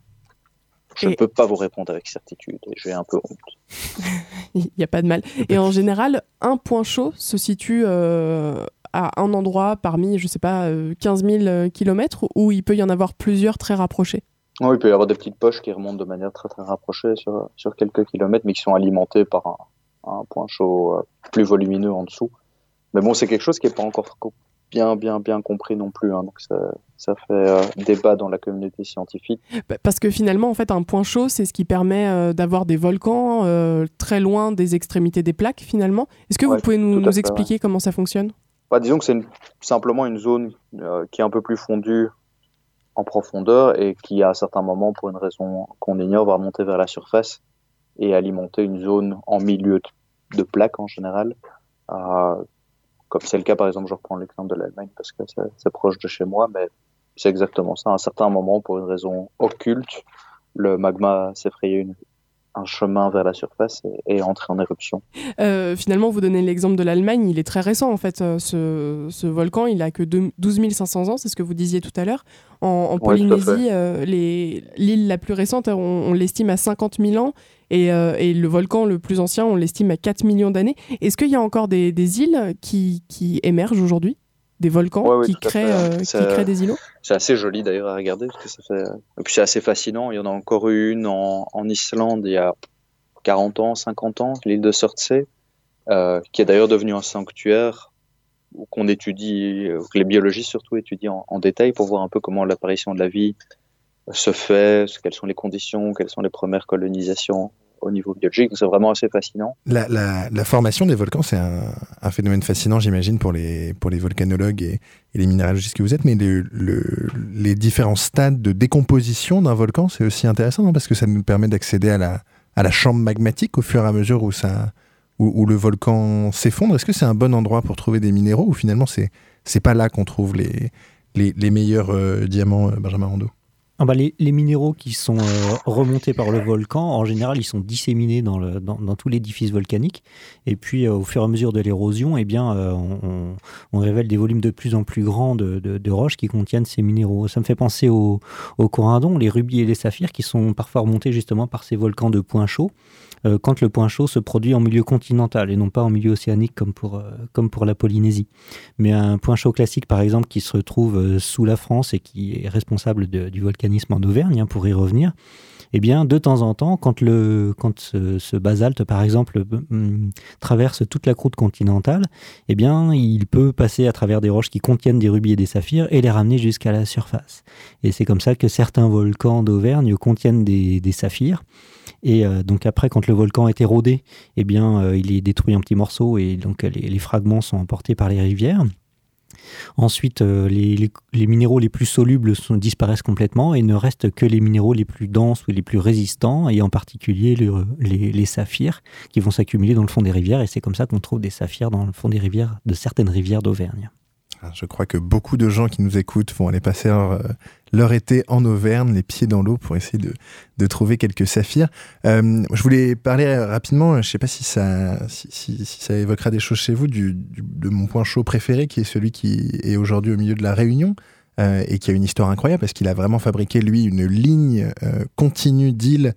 Je ne peux pas vous répondre avec certitude et j'ai un peu honte. <laughs> Il n'y a pas de mal. Et en général, un point chaud se situe euh, à un endroit parmi, je sais pas, 15 000 km où il peut y en avoir plusieurs très rapprochés. Oui, il peut y avoir des petites poches qui remontent de manière très très rapprochée sur, sur quelques kilomètres, mais qui sont alimentées par un, un point chaud euh, plus volumineux en dessous. Mais bon, c'est quelque chose qui n'est pas encore bien, bien, bien compris non plus. Hein. donc ça, ça fait euh, débat dans la communauté scientifique. Bah, parce que finalement, en fait, un point chaud, c'est ce qui permet euh, d'avoir des volcans très loin des extrémités des plaques, finalement. Est-ce que vous pouvez nous, nous expliquer comment ça fonctionne? Bah, Disons que c'est simplement une zone qui est un peu plus fondue en profondeur et qui, à certains moments, pour une raison qu'on ignore, va monter vers la surface et alimenter une zone en milieu de plaque en général. Euh, comme c'est le cas, par exemple, je reprends l'exemple de l'Allemagne parce que c'est proche de chez moi, mais c'est exactement ça. À un certain moment, pour une raison occulte, le magma s'est frayé une, un chemin vers la surface et, entrer en éruption. Euh, finalement, vous donnez l'exemple de l'Allemagne, il est très récent en fait. Euh, ce, volcan, il a que 12 500 ans, c'est ce que vous disiez tout à l'heure. En, Polynésie, euh, l'île la plus récente, on, l'estime à 50 000 ans et, le volcan le plus ancien, on l'estime à 4 millions d'années. Est-ce qu'il y a encore des, îles qui, qui émergent aujourd'hui? Des volcans qui, créent, euh, qui créent des îlots? C'est assez joli d'ailleurs à regarder parce que ça fait. Et puis c'est assez fascinant. Il y en a encore eu une en, en Islande il y a 40 ans, 50 ans, l'île de Surtsey, euh, qui est d'ailleurs devenue un sanctuaire qu'on étudie, euh, que les biologistes surtout étudient en, détail pour voir un peu comment l'apparition de la vie se fait, quelles sont les conditions, quelles sont les premières colonisations au niveau biologique. C'est vraiment assez fascinant. La, formation des volcans, c'est un, phénomène fascinant, j'imagine, pour les, pour les volcanologues et, les minéralogistes que vous êtes. Mais les différents stades de décomposition d'un volcan, c'est aussi intéressant, parce que ça nous permet d'accéder à la, à la chambre magmatique au fur et à mesure où, ça, où, le volcan s'effondre. Est-ce que c'est un bon endroit pour trouver des minéraux ou finalement c'est c'est pas là qu'on trouve les, les, meilleurs euh, diamants, euh, Benjamin Rondeau ah bah, les, minéraux qui sont euh, remontés par le volcan, en général, ils sont disséminés dans, tout l'édifice volcanique. Et puis, euh, au fur et à mesure de l'érosion, eh bien, euh, on, révèle des volumes de plus en plus grands de, roches qui contiennent ces minéraux. Ça me fait penser aux au corindons, les rubis et les saphirs, qui sont parfois remontés justement par ces volcans de points chauds. Euh, quand le point chaud se produit en milieu continental et non pas en milieu océanique comme pour, euh, comme pour la Polynésie. Mais un point chaud classique, par exemple, qui se retrouve euh, sous la France et qui est responsable du volcanisme en Auvergne, hein, pour y revenir, eh bien, de temps en temps, quand, le, quand ce, basalte, par exemple, traverse toute la croûte continentale, eh bien, il peut passer à travers des roches qui contiennent des rubis et des saphirs et les ramener jusqu'à la surface. Et c'est comme ça que certains volcans d'Auvergne contiennent des, des saphirs. Et euh, donc après, quand le volcan est érodé, eh bien, euh, il est détruit en petits morceaux et donc les, fragments sont emportés par les rivières. Ensuite, euh, les, minéraux les plus solubles disparaissent complètement et ne restent que les minéraux les plus denses ou les plus résistants, et en particulier les, saphirs qui vont s'accumuler dans le fond des rivières. Et c'est comme ça qu'on trouve des saphirs dans le fond des rivières, de certaines rivières d'Auvergne. Je crois que beaucoup de gens qui nous écoutent vont aller passer leur, été en Auvergne, les pieds dans l'eau, pour essayer de, trouver quelques saphirs. Euh, je voulais parler rapidement, je ne sais pas si ça, évoquera des choses chez vous, du, de mon point chaud préféré, qui est celui qui est aujourd'hui au milieu de la Réunion. Euh, et qui a une histoire incroyable parce qu'il a vraiment fabriqué lui une ligne euh, continue d'îles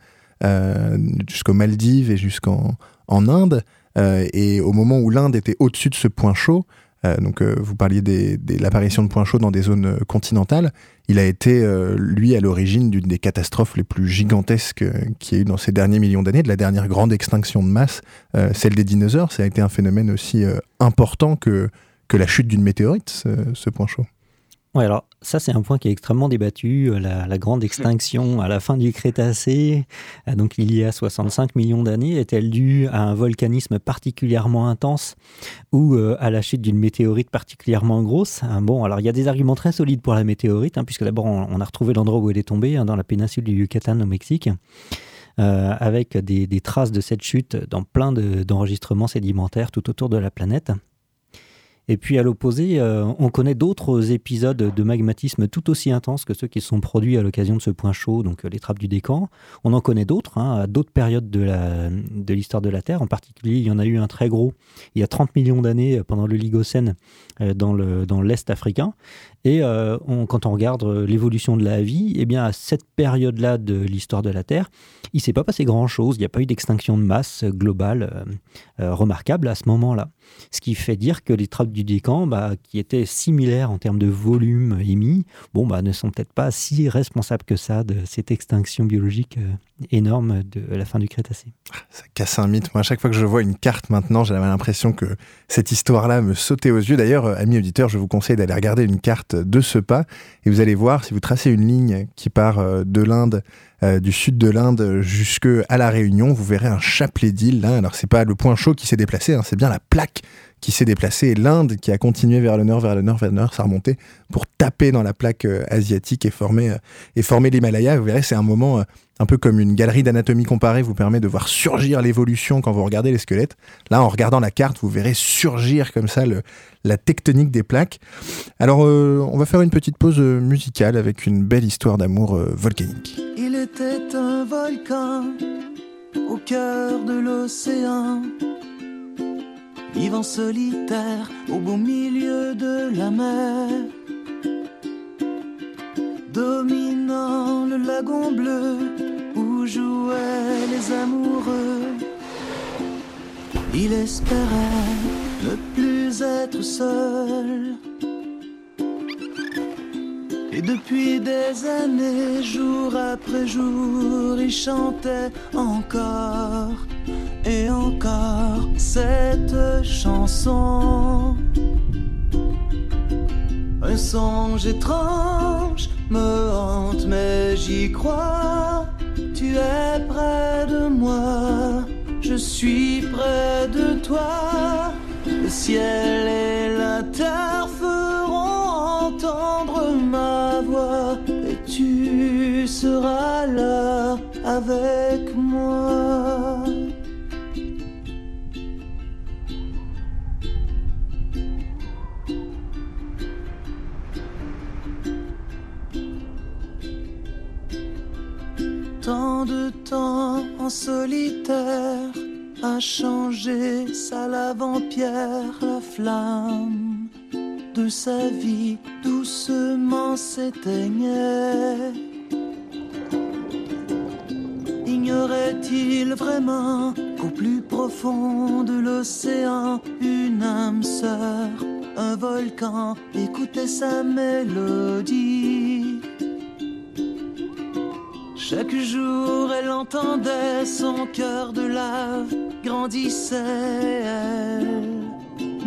jusqu'aux Maldives et jusqu'en en Inde. et au moment où l'Inde était au-dessus de ce point chaud, euh, donc, euh, vous parliez de l'apparition de points chauds dans des zones euh, continentales. Il a été, lui, à l'origine d'une des catastrophes les plus gigantesques qu'il y a eu dans ces derniers millions d'années, de la dernière grande extinction de masse, celle des dinosaures. Ça a été un phénomène aussi important que, que la chute d'une météorite, ce, point chaud. Oui, alors ça c'est un point qui est extrêmement débattu. Euh, la, grande extinction à la fin du Crétacé, euh, donc il y a 65 millions d'années, est-elle due à un volcanisme particulièrement intense ou euh, à la chute d'une météorite particulièrement grosse? Bon, alors il y a des arguments très solides pour la météorite, hein, puisque d'abord on, a retrouvé l'endroit où elle est tombée, hein, dans la péninsule du Yucatan au Mexique. avec des, traces de cette chute dans plein d'enregistrements sédimentaires tout autour de la planète. Et puis à l'opposé, euh, on connaît d'autres épisodes de magmatisme tout aussi intenses que ceux qui sont produits à l'occasion de ce point chaud, donc euh, les trappes du décan. On en connaît d'autres, hein, à d'autres périodes de l'histoire de, la Terre. En particulier, il y en a eu un très gros il y a 30 millions d'années euh, pendant le Ligocène dans l'Est africain. Et quand on regarde l'évolution de la vie, eh bien à cette période-là de l'histoire de la Terre, il ne s'est pas passé grand-chose. Il n'y a pas eu d'extinction de masse globale remarquable à ce moment-là. Ce qui fait dire que les trappes du décan, bah, qui étaient similaires en termes de volume émis, bon, bah, ne sont peut-être pas si responsables que ça de cette extinction biologique euh, énorme de la fin du Crétacé. Ça casse un mythe. Moi, à chaque fois que je vois une carte maintenant, j'ai l'impression que cette histoire-là me sautait aux yeux. D'ailleurs, euh, amis auditeurs, je vous conseille d'aller regarder une carte de ce pas et vous allez voir, si vous tracez une ligne qui part euh, de l'Inde du sud de l'Inde jusqu'à la Réunion, vous verrez un chapelet d'îles. Là. Alors, c'est pas le point chaud qui s'est déplacé, hein, c'est bien la plaque qui s'est déplacée, l'Inde qui a continué vers le nord, vers le nord, vers le nord, ça remontait pour taper dans la plaque euh, asiatique et former, euh, et former l'Himalaya. Vous verrez, c'est un moment euh, un peu comme une galerie d'anatomie comparée vous permet de voir surgir l'évolution quand vous regardez les squelettes. Là, en regardant la carte, vous verrez surgir comme ça la tectonique des plaques. Alors, on va faire une petite pause musicale avec une belle histoire d'amour volcanique. Il était un volcan au cœur de l'océan vivant solitaire au beau milieu de la mer, dominant le lagon bleu où jouaient les amoureux. Il espérait ne plus être seul. Et depuis des années, jour après jour, il chantait encore et encore cette chanson. Un songe étrange me hante, mais j'y crois. Tu es près de moi, je suis près de toi. Le ciel et la terre feront entendre ma et tu seras là avec moi. tant de temps en solitaire a changé sa lave en pierre, la flamme de sa vie doucement s'éteignait. Ignorait-il vraiment qu'au plus profond de l'océan, une âme sœur, un volcan écoutait sa mélodie? Chaque jour, elle entendait son cœur de lave grandissait.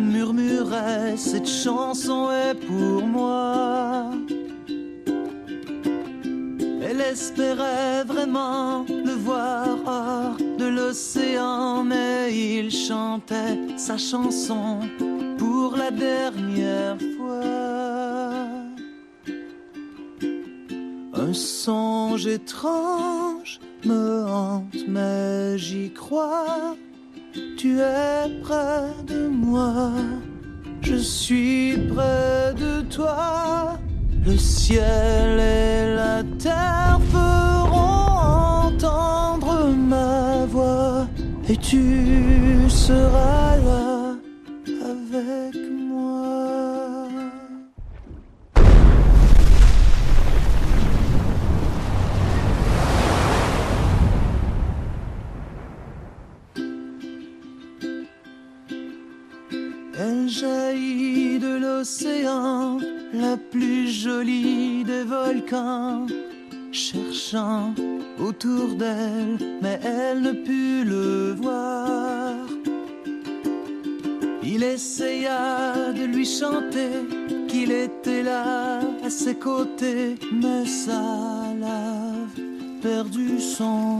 Murmurait Cette chanson est pour moi. Elle espérait vraiment le voir hors de l'océan, mais il chantait sa chanson pour la dernière fois. Un songe étrange me hante, mais j'y crois. Tu es près de moi, je suis près de toi. Le ciel et la terre feront entendre ma voix, et tu seras là jaillit de l'océan, la plus jolie des volcans, cherchant autour d'elle, mais elle ne put le voir. Il essaya de lui chanter qu'il était là à ses côtés, mais sa lave perdu son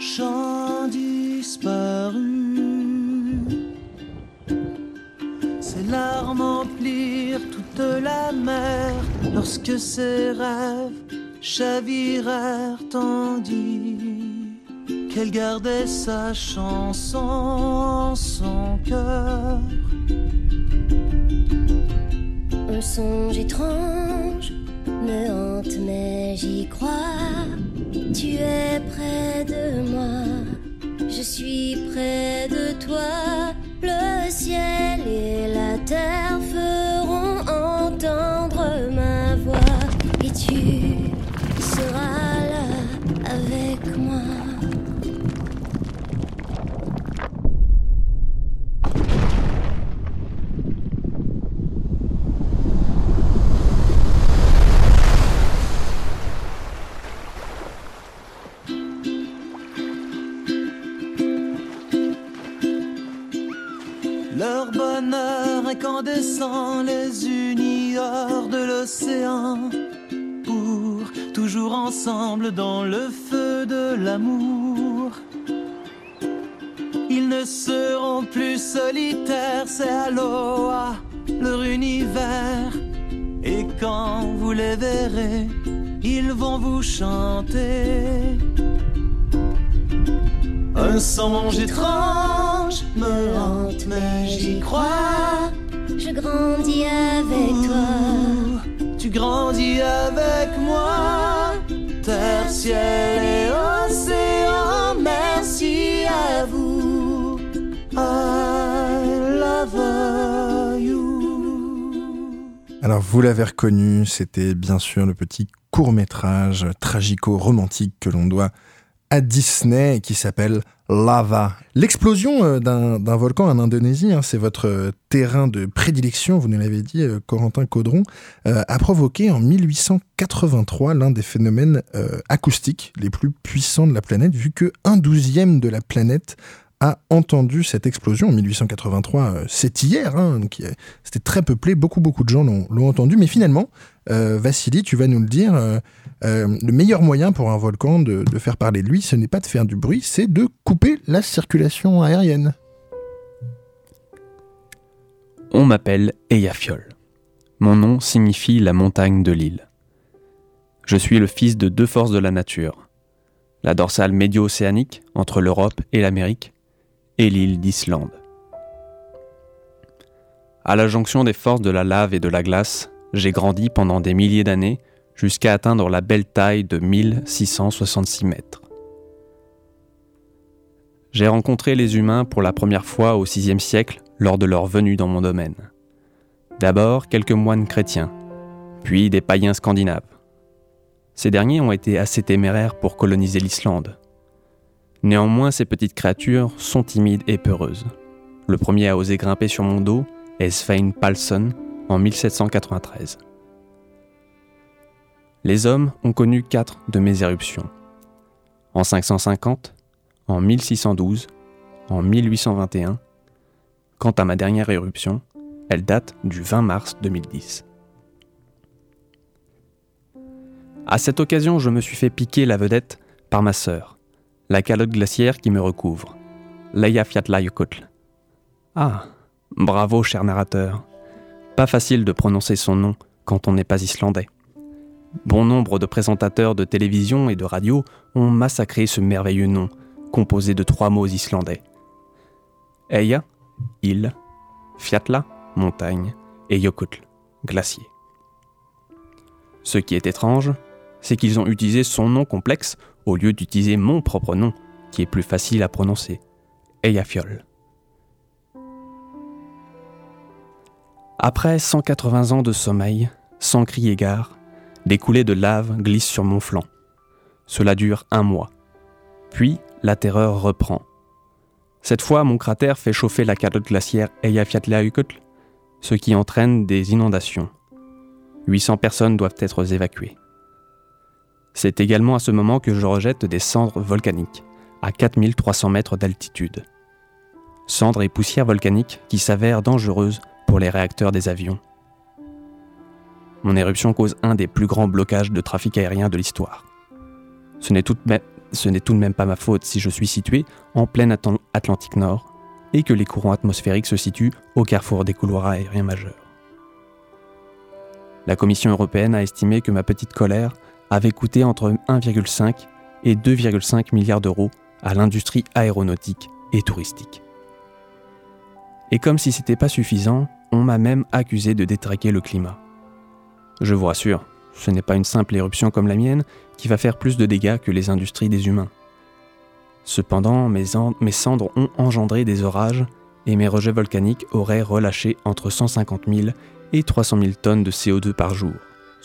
chant disparu. Toute la mer lorsque ses rêves chavirèrent tandis qu'elle gardait sa chanson en son cœur. Un songe étrange me hante, mais j'y crois. Tu es près de moi, je suis près de toi. Le ciel et la terre feront vous les verrez, ils vont vous chanter. Un songe étrange me hante, mais j'y crois. Je grandis avec toi. Tu grandis avec moi. Terre, ciel et océan, Alors vous l'avez reconnu, c'était bien sûr le petit court-métrage tragico-romantique que l'on doit à Disney qui s'appelle Lava. L'explosion euh, d'un volcan en Indonésie, hein, c'est votre euh, terrain de prédilection, vous nous l'avez dit, euh, Corentin Caudron, a provoqué en 1883 l'un des phénomènes acoustiques les plus puissants de la planète, vu que un douzième de la planète a entendu cette explosion en 1883. euh, c'est hier, hein, c'était très peuplé, beaucoup beaucoup de gens l'ont entendu, mais finalement, euh, Vassili, tu vas nous le dire, euh, le meilleur moyen pour un volcan de, faire parler de lui, ce n'est pas de faire du bruit, c'est de couper la circulation aérienne. On m'appelle Eyjafjall. Mon nom signifie la montagne de l'île. Je suis le fils de deux forces de la nature. La dorsale médio-océanique entre l'Europe et l'Amérique et l'île d'Islande. À la jonction des forces de la lave et de la glace, j'ai grandi pendant des milliers d'années jusqu'à atteindre la belle taille de 1666 mètres. J'ai rencontré les humains pour la première fois au VIe siècle lors de leur venue dans mon domaine. D'abord quelques moines chrétiens, puis des païens scandinaves. Ces derniers ont été assez téméraires pour coloniser l'Islande. Néanmoins, ces petites créatures sont timides et peureuses. Le premier à oser grimper sur mon dos est Svein Palsson en 1793. Les hommes ont connu quatre de mes éruptions. En 550, en 1612, en 1821. Quant à ma dernière éruption, elle date du 20 mars 2010. À cette occasion, je me suis fait piquer la vedette par ma sœur, la calotte glaciaire qui me recouvre, Leia Fiatlayukotl. Ah, bravo, cher narrateur. Pas facile de prononcer son nom quand on n'est pas islandais. Bon nombre de présentateurs de télévision et de radio ont massacré ce merveilleux nom, composé de trois mots islandais. Eia, île, Fiatla, montagne, et Jökull, glacier. Ce qui est étrange, c'est qu'ils ont utilisé son nom complexe au lieu d'utiliser mon propre nom, qui est plus facile à prononcer, Eyjafjall. Après 180 ans de sommeil, sans cri égard, des coulées de lave glissent sur mon flanc. Cela dure un mois. Puis, la terreur reprend. Cette fois, mon cratère fait chauffer la calotte glaciaire Eyjafjallajökull, ce qui entraîne des inondations. 800 personnes doivent être évacuées. C'est également à ce moment que je rejette des cendres volcaniques, à 4300 mètres d'altitude. Cendres et poussières volcaniques qui s'avèrent dangereuses pour les réacteurs des avions. Mon éruption cause un des plus grands blocages de trafic aérien de l'histoire. Ce n'est tout, de même pas ma faute si je suis situé en plein Atlantique Nord et que les courants atmosphériques se situent au carrefour des couloirs aériens majeurs. La Commission européenne a estimé que ma petite colère avait coûté entre 1,5 et 2,5 milliards d'euros à l'industrie aéronautique et touristique. Et comme si c'était pas suffisant, on m'a même accusé de détraquer le climat. Je vous rassure, ce n'est pas une simple éruption comme la mienne qui va faire plus de dégâts que les industries des humains. Cependant, mes, mes cendres ont engendré des orages et mes rejets volcaniques auraient relâché entre 150 000 et 300 000 tonnes de CO2 par jour,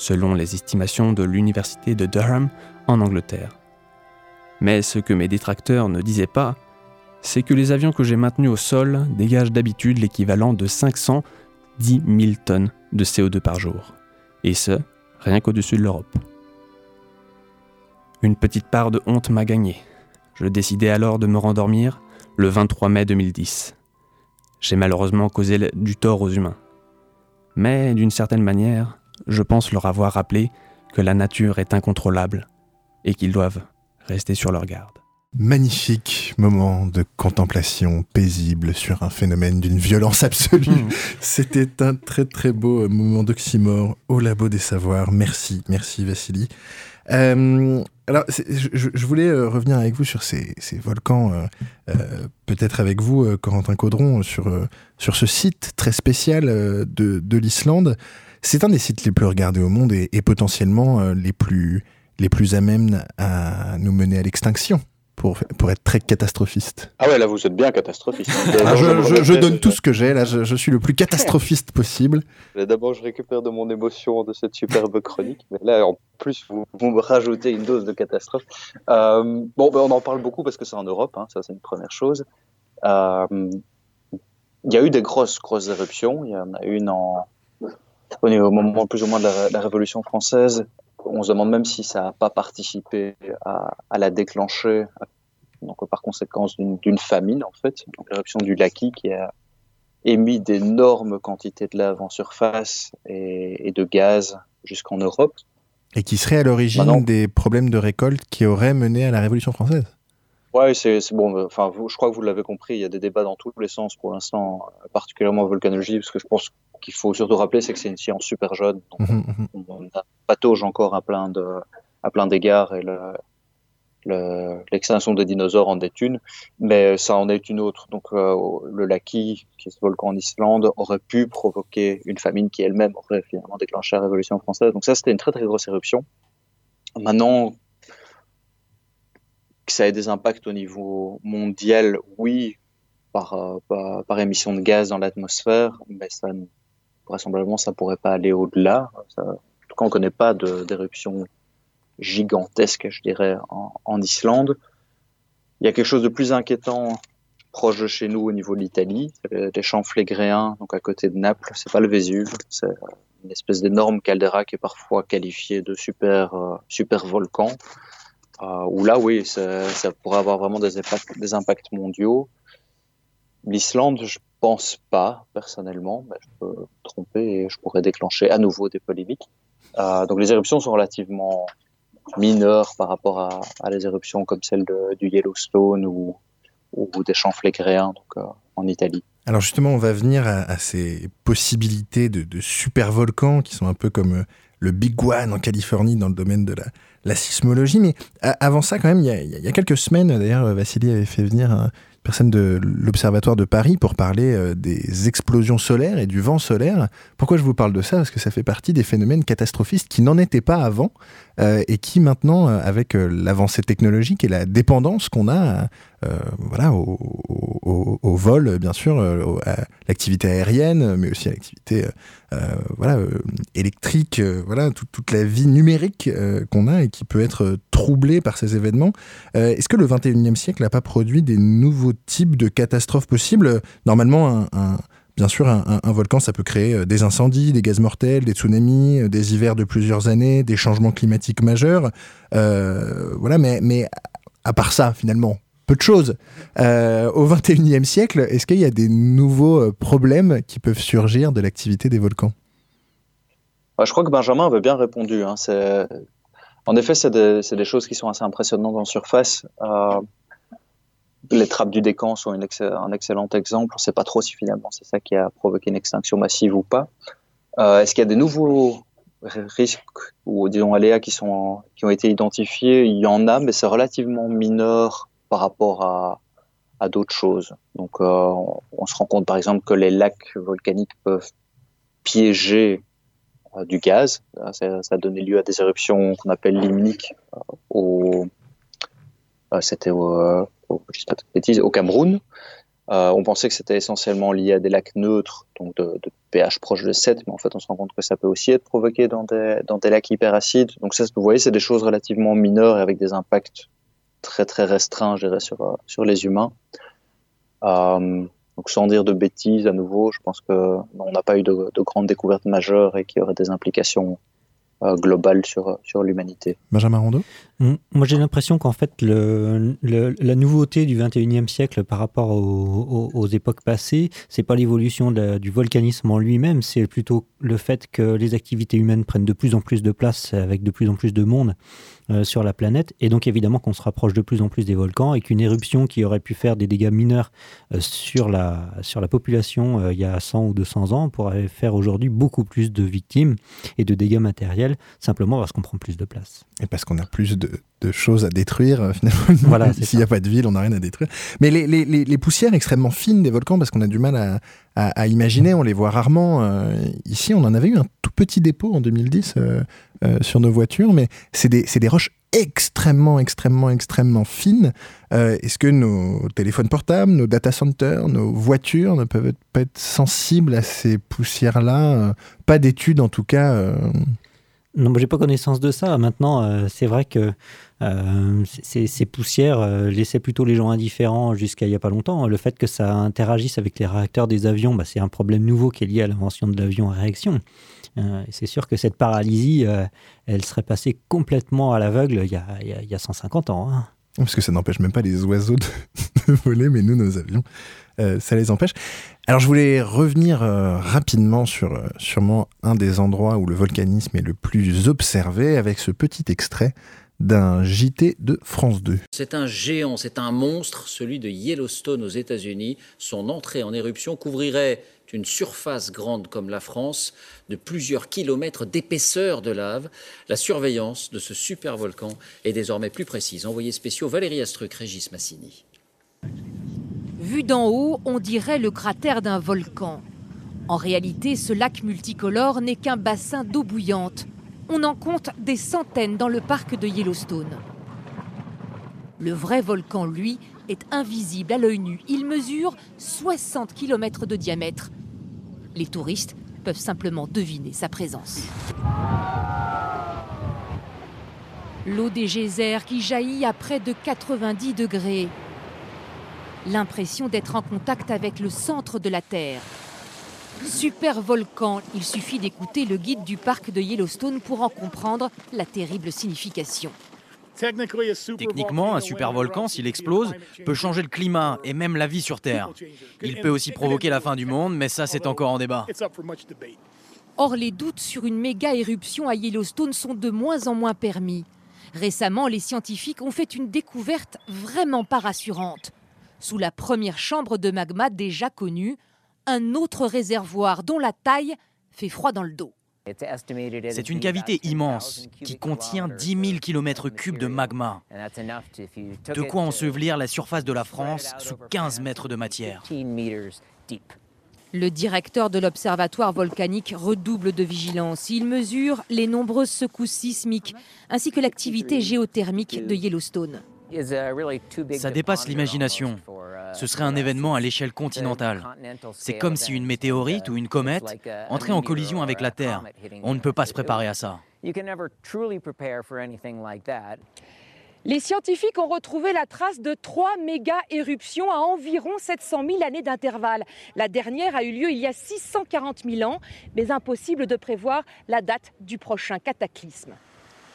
selon les estimations de l'Université de Durham en Angleterre. Mais ce que mes détracteurs ne disaient pas, c'est que les avions que j'ai maintenus au sol dégagent d'habitude l'équivalent de 510 000 tonnes de CO2 par jour. Et ce, rien qu'au-dessus de l'Europe. Une petite part de honte m'a gagné. Je décidai alors de me rendormir le 23 mai 2010. J'ai malheureusement causé du tort aux humains. Mais d'une certaine manière, je pense leur avoir rappelé que la nature est incontrôlable et qu'ils doivent rester sur leur garde. Magnifique moment de contemplation paisible sur un phénomène d'une violence absolue. Hmm. C'était un très très beau moment d'oxymore au labo des savoirs. Merci, merci Vassili. Euh, alors, je, voulais euh, revenir avec vous sur ces, volcans, euh, peut-être avec vous, Corentin Caudron, sur, sur ce site très spécial de, de l'Islande. C'est un des sites les plus regardés au monde et, et potentiellement les plus, les plus amènes à nous mener à l'extinction pour, pour être très catastrophiste. Ah ouais, là vous êtes bien catastrophiste. <laughs> Ah, je, donne tout ce que j'ai, là je, suis le plus catastrophiste possible. D'abord je récupère de mon émotion de cette superbe chronique, mais là en plus vous, me rajoutez une dose de catastrophe. Euh, bon, ben, on en parle beaucoup parce que c'est en Europe, hein, ça c'est une première chose. Euh, il y a eu des grosses, grosses éruptions. Il y en a une en, au moment plus ou moins de la Révolution française, on se demande même si ça n'a pas participé à, la déclencher, donc par conséquence d'une famine en fait, l'éruption du Laki qui a émis d'énormes quantités de lave en surface et, de gaz jusqu'en Europe. Et qui serait à l'origine des problèmes de récolte qui auraient mené à la Révolution française? Ouais, c'est bon. Enfin, je crois que vous l'avez compris. Il y a des débats dans tous les sens pour l'instant, particulièrement en volcanologie, parce que je pense qu'il faut surtout rappeler, c'est que c'est une science super jeune. Donc mhm, mhm. on, a patauge encore à plein de, à plein d'égards et l'extinction des dinosaures en est une, mais ça en est une autre. Donc euh, le Laki, qui est ce volcan en Islande, aurait pu provoquer une famine qui elle-même aurait finalement déclenché la Révolution française. Donc ça, c'était une très très grosse éruption. Maintenant, que ça ait des impacts au niveau mondial, oui, par, euh, émission de gaz dans l'atmosphère, mais vraisemblablement, ça pourrait pas aller au-delà. En tout cas, on connaît pas d'éruption gigantesque, je dirais, en, Islande. Il y a quelque chose de plus inquiétant proche de chez nous au niveau de l'Italie, les champs flégréens, donc à côté de Naples. C'est pas le Vésuve, c'est une espèce d'énorme caldeira qui est parfois qualifiée de super euh, super volcan. Euh, où là, oui, ça, pourrait avoir vraiment des impacts, mondiaux. L'Islande, je pense pas, personnellement, mais je peux me tromper et je pourrais déclencher à nouveau des polémiques. Euh, donc les éruptions sont relativement mineures par rapport à, les éruptions comme celle du Yellowstone ou, des champs flégréens euh, en Italie. Alors justement, on va venir à, ces possibilités de, de, super volcans qui sont un peu comme le Big One en Californie dans le domaine de la, sismologie. Mais avant ça, quand même, il y a, quelques semaines, d'ailleurs, Vassili avait fait venir personne de l'Observatoire de Paris pour parler euh, des explosions solaires et du vent solaire. Pourquoi je vous parle de ça? Parce que ça fait partie des phénomènes catastrophistes qui n'en étaient pas avant euh, et qui maintenant, euh, avec l'avancée technologique et la dépendance qu'on a voilà, au, vol, bien sûr, à l'activité aérienne, mais aussi à l'activité voilà, électrique, voilà, toute la vie numérique qu'on a et qui peut être troublée par ces événements. Est-ce que le 21e siècle n'a pas produit des nouveaux types de catastrophes possibles? Normalement, Bien sûr, un, volcan, ça peut créer euh, des incendies, des gaz mortels, des tsunamis, euh, des hivers de plusieurs années, des changements climatiques majeurs. Euh, voilà, mais à part ça, finalement, peu de choses. au XXIe siècle, est-ce qu'il y a des nouveaux problèmes qui peuvent surgir de l'activité des volcans? Bah, je crois que Benjamin avait bien répondu. Hein. En effet, c'est des, choses qui sont assez impressionnantes en surface. Euh, les trappes du décan sont un excellent exemple. On ne sait pas trop si finalement c'est ça qui a provoqué une extinction massive ou pas. Euh, Est-ce qu'il y a des nouveaux risques ou disons aléas qui, sont, qui ont été identifiés? Il y en a, mais c'est relativement mineur par rapport à, à d'autres choses. Donc, euh, on, se rend compte par exemple que les lacs volcaniques peuvent piéger euh, du gaz. Ça, a donné lieu à des éruptions qu'on appelle limniques euh, au, c'était au, au, Cameroun. On pensait que c'était essentiellement lié à des lacs neutres, donc de, de pH proche de 7, mais en fait on se rend compte que ça peut aussi être provoqué dans des, dans des lacs hyperacides. Donc ça, vous voyez, c'est des choses relativement mineures et avec des impacts très très restreints, je dirais, sur, euh, sur les humains. Euh, donc sans dire de bêtises à nouveau, je pense que non, on n'a pas eu de, de grandes découvertes majeures et qui auraient des implications euh, globales sur, sur l'humanité. Benjamin Rondeau? Moi, j'ai l'impression qu'en fait, la nouveauté du 21e siècle par rapport aux, époques passées, c'est pas l'évolution du volcanisme en lui-même, c'est plutôt le fait que les activités humaines prennent de plus en plus de place avec de plus en plus de monde euh, sur la planète, et donc évidemment qu'on se rapproche de plus en plus des volcans, et qu'une éruption qui aurait pu faire des dégâts mineurs euh, sur, la, sur la population euh, il y a 100 ou 200 ans pourrait faire aujourd'hui beaucoup plus de victimes et de dégâts matériels, simplement parce qu'on prend plus de place. Et parce qu'on a plus de, de choses à détruire, euh, finalement. <laughs> Voilà, <laughs> S'il n'y a pas de ville, on n'a rien à détruire. Mais les, les- les- les poussières extrêmement fines des volcans, parce qu'on a du mal à, à- à imaginer, on les voit rarement. euh, ici, on en avait eu un tout petit dépôt en 2010 euh, euh, sur nos voitures, mais c'est des, des roches extrêmement, extrêmement, extrêmement fines. Est-ce que nos téléphones portables, nos data centers, nos voitures ne peuvent pas être sensibles à ces poussières-là? Pas d'études, en tout cas. Non, j'ai pas connaissance de ça. Maintenant, euh, c'est vrai que euh, ces, poussières euh, laissaient plutôt les gens indifférents jusqu'à il y a pas longtemps. Le fait que ça interagisse avec les réacteurs des avions, bah, c'est un problème nouveau qui est lié à l'invention de l'avion à réaction. C'est sûr que cette paralysie, elle serait passée complètement à l'aveugle il, y a- il y a- il y a 150 ans. hein. Parce que ça n'empêche même pas les oiseaux de <laughs> voler, mais nous, nos avions, euh, ça les empêche. Alors, je voulais revenir euh, rapidement sur euh, sûrement un des endroits où le volcanisme est le plus observé avec ce petit extrait d'un JT de France 2. C'est un géant, c'est un monstre, celui de Yellowstone aux États-Unis. Son entrée en éruption couvrirait une surface grande comme la France, de plusieurs kilomètres d'épaisseur de lave. La surveillance de ce supervolcan est désormais plus précise. Envoyés spéciaux Valérie Astruc, Régis Massini. Vu d'en haut, on dirait le cratère d'un volcan. En réalité, ce lac multicolore n'est qu'un bassin d'eau bouillante. On en compte des centaines dans le parc de Yellowstone. Le vrai volcan, lui, est invisible à l'œil nu. Il mesure 60 km de diamètre. Les touristes peuvent simplement deviner sa présence. L'eau des geysers qui jaillit à près de 90 degrés. L'impression d'être en contact avec le centre de la Terre. Super volcan, il suffit d'écouter le guide du parc de Yellowstone pour en comprendre la terrible signification. Techniquement, un supervolcan, s'il explose, peut changer le climat et même la vie sur Terre. Il peut aussi provoquer la fin du monde, mais ça, c'est encore en débat. Or, les doutes sur une méga éruption à Yellowstone sont de moins en moins permis. Récemment, les scientifiques ont fait une découverte vraiment pas rassurante. Sous la première chambre de magma déjà connue, un autre réservoir dont la taille fait froid dans le dos. C'est une cavité immense qui contient 10 000 km3 de magma. De quoi ensevelir la surface de la France sous 15 mètres de matière. Le directeur de l'Observatoire volcanique redouble de vigilance. Il mesure les nombreuses secousses sismiques ainsi que l'activité géothermique de Yellowstone. Ça dépasse l'imagination. Ce serait un événement à l'échelle continentale. C'est comme si une météorite ou une comète entrait en collision avec la Terre. On ne peut pas se préparer à ça. Les scientifiques ont retrouvé la trace de trois méga-éruptions à environ 700 000 années d'intervalle. La dernière a eu lieu il y a 640 000 ans, mais impossible de prévoir la date du prochain cataclysme.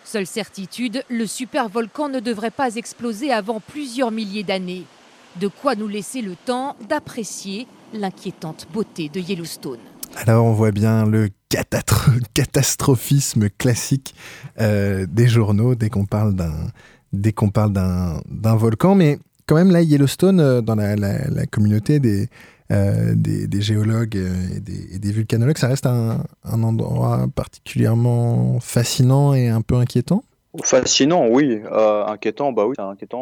Seule certitude, le supervolcan ne devrait pas exploser avant plusieurs milliers d'années. De quoi nous laisser le temps d'apprécier l'inquiétante beauté de Yellowstone. Alors on voit bien le catastrophisme classique des journaux dès qu'on parle d'un d'un volcan. Mais quand même, là, Yellowstone, dans la, la communauté des, euh, des, géologues et des, vulcanologues, ça reste un, endroit particulièrement fascinant et un peu inquiétant? Fascinant, oui. Euh, inquiétant, bah oui, c'est inquiétant.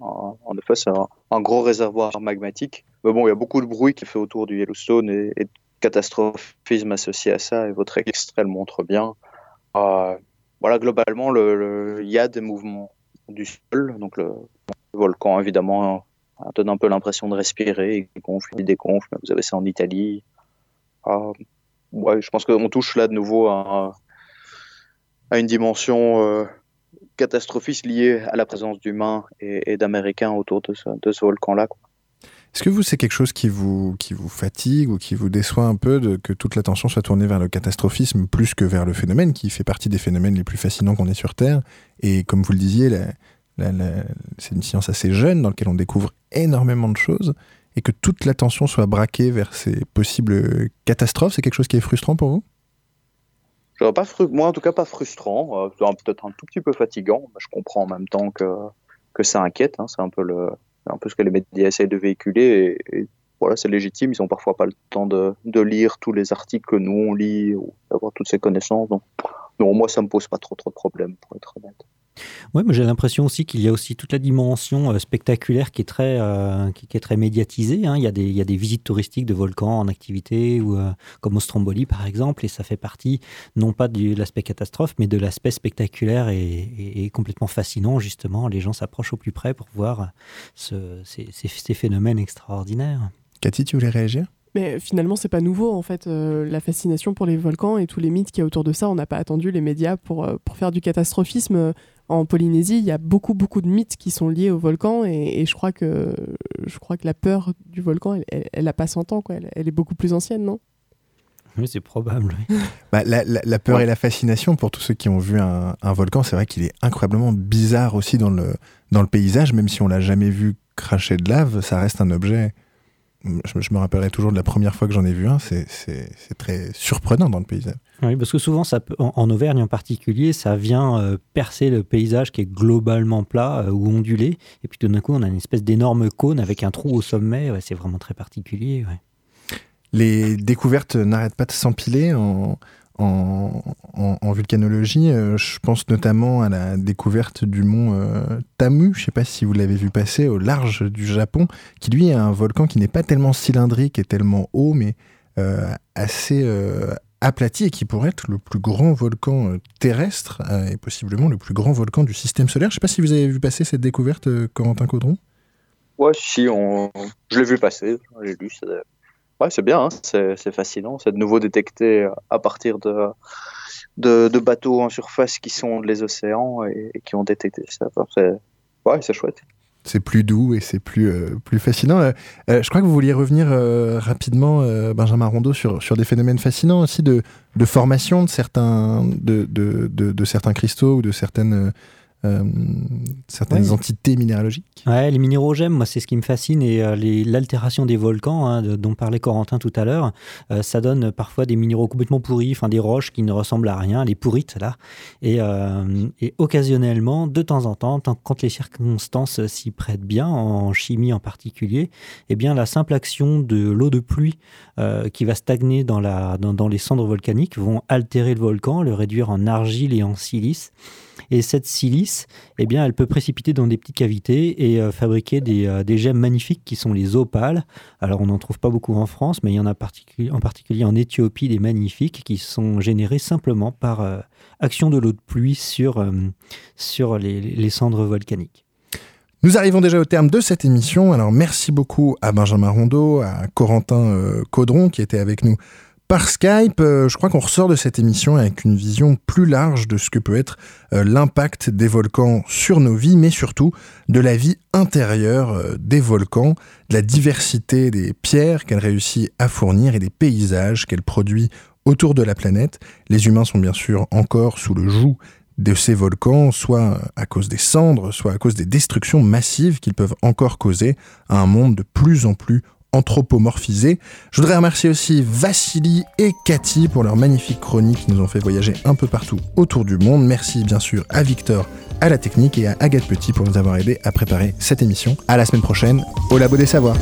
en effet, c'est un, gros réservoir magmatique. Mais bon, il y a beaucoup de bruit qui fait autour du Yellowstone et, de catastrophisme associé à ça. Et votre extrait le montre bien. Euh, voilà, globalement, il y a des mouvements du sol. Donc le volcan, évidemment, ça donne un peu l'impression de respirer, il gonfle, il dégonfle. Vous avez ça en Italie. Ah, ouais, je pense qu'on touche là de nouveau à, une dimension euh, catastrophiste liée à la présence d'humains et, d'Américains autour de ce, volcan-là. Est-ce que vous, c'est quelque chose qui vous, fatigue ou qui vous déçoit un peu de, que toute l'attention soit tournée vers le catastrophisme plus que vers le phénomène qui fait partie des phénomènes les plus fascinants qu'on ait sur Terre? Et comme vous le disiez, c'est une science assez jeune dans laquelle on découvre énormément de choses et que toute l'attention soit braquée vers ces possibles catastrophes, c'est quelque chose qui est frustrant pour vous? Pas Moi, en tout cas, pas frustrant. Euh, peut-être un tout petit peu fatigant. je comprends en même temps que, que ça inquiète. Hein. C'est un, peu ce que les médias essayent de véhiculer. Et, voilà, c'est légitime. Ils n'ont parfois pas le temps de, de, lire tous les articles que nous, on lit ou d'avoir toutes ces connaissances. Donc, non, moi, ça me pose pas trop, trop de problèmes, pour être honnête. Oui, mais j'ai l'impression aussi qu'il y a aussi toute la dimension euh, spectaculaire qui est très, euh, qui, est très médiatisée. Hein. Il, y a des, il y a des visites touristiques de volcans en activité, ou, euh, comme au Stromboli par exemple, et ça fait partie non pas de l'aspect catastrophe, mais de l'aspect spectaculaire et, complètement fascinant, justement. Les gens s'approchent au plus près pour voir ce, ces, ces, phénomènes extraordinaires. Cathy, tu voulais réagir? Mais finalement, c'est pas nouveau en fait. la fascination pour les volcans et tous les mythes qu'il y a autour de ça, on n'a pas attendu les médias pour, pour faire du catastrophisme en Polynésie, il y a beaucoup, beaucoup de mythes qui sont liés au volcan et, je, crois que, je crois que la peur du volcan, elle n'a pas 100 ans, quoi. Elle, est beaucoup plus ancienne, non? Oui, c'est probable. <laughs> Bah, la, peur et la fascination, pour tous ceux qui ont vu un, volcan, c'est vrai qu'il est incroyablement bizarre aussi dans le, dans le paysage, même si on l'a jamais vu cracher de lave, ça reste un objet je, me rappellerai toujours de la première fois que j'en ai vu un, c'est très surprenant dans le paysage. Oui, parce que souvent, ça en, Auvergne en particulier, ça vient euh, percer le paysage qui est globalement plat euh, ou ondulé, et puis tout d'un coup, on a une espèce d'énorme cône avec un trou au sommet, c'est vraiment très particulier. Les découvertes n'arrêtent pas de s'empiler en, en, vulcanologie. Euh, je pense notamment à la découverte du mont euh, Tamu, je ne sais pas si vous l'avez vu passer, au large du Japon, qui lui est un volcan qui n'est pas tellement cylindrique et tellement haut, mais euh, assez aplati et qui pourrait être le plus grand volcan terrestre et possiblement le plus grand volcan du système solaire. Je ne sais pas si vous avez vu passer cette découverte, Corentin Caudron? Ouais, si, on... je l'ai vu passer, j'ai lu, Ouais, c'est bien, hein. c'est fascinant. C'est de nouveau détecté euh, à partir de, de, bateaux en surface qui sont les océans et, qui ont détecté ça. ouais, c'est chouette. C'est plus doux et c'est plus, euh, plus fascinant. Euh, je crois que vous vouliez revenir rapidement, Benjamin Rondeau, sur, sur des phénomènes fascinants aussi de, de formation de certains, de, de, de certains cristaux ou de certaines euh, certaines entités minéralogiques. Ouais, les minérogèmes, moi, c'est ce qui me fascine et euh, l'altération des volcans, hein, dont parlait Corentin tout à l'heure, euh, ça donne parfois des minéraux complètement pourris, enfin des roches qui ne ressemblent à rien, les pourrites là. Et, et occasionnellement, de temps en temps, quand les circonstances s'y prêtent bien, en chimie en particulier, eh bien la simple action de l'eau de pluie qui va stagner dans, la, dans, dans les cendres volcaniques vont altérer le volcan, le réduire en argile et en silice. Et cette silice, eh bien, elle peut précipiter dans des petites cavités et euh, fabriquer euh, des, gemmes magnifiques qui sont les opales. Alors, on n'en trouve pas beaucoup en France, mais il y en a en particulier en Éthiopie des magnifiques qui sont générés simplement par euh, action de l'eau de pluie sur, sur les, cendres volcaniques. Nous arrivons déjà au terme de cette émission. Alors merci beaucoup à Benjamin Rondeau, à Corentin Caudron qui était avec nous par Skype, euh, je crois qu'on ressort de cette émission avec une vision plus large de ce que peut être euh, l'impact des volcans sur nos vies, mais surtout de la vie intérieure euh, des volcans, de la diversité des pierres qu'elle réussit à fournir et des paysages qu'elle produit autour de la planète. Les humains sont bien sûr encore sous le joug de ces volcans, soit à cause des cendres, soit à cause des destructions massives qu'ils peuvent encore causer à un monde de plus en plus anthropomorphisés. Je voudrais remercier aussi Vassili et Cathy pour leurs magnifiques chroniques qui nous ont fait voyager un peu partout autour du monde. Merci bien sûr à Victor, à la technique et à Agathe Petit pour nous avoir aidé à préparer cette émission. À la semaine prochaine au Labo des Savoirs.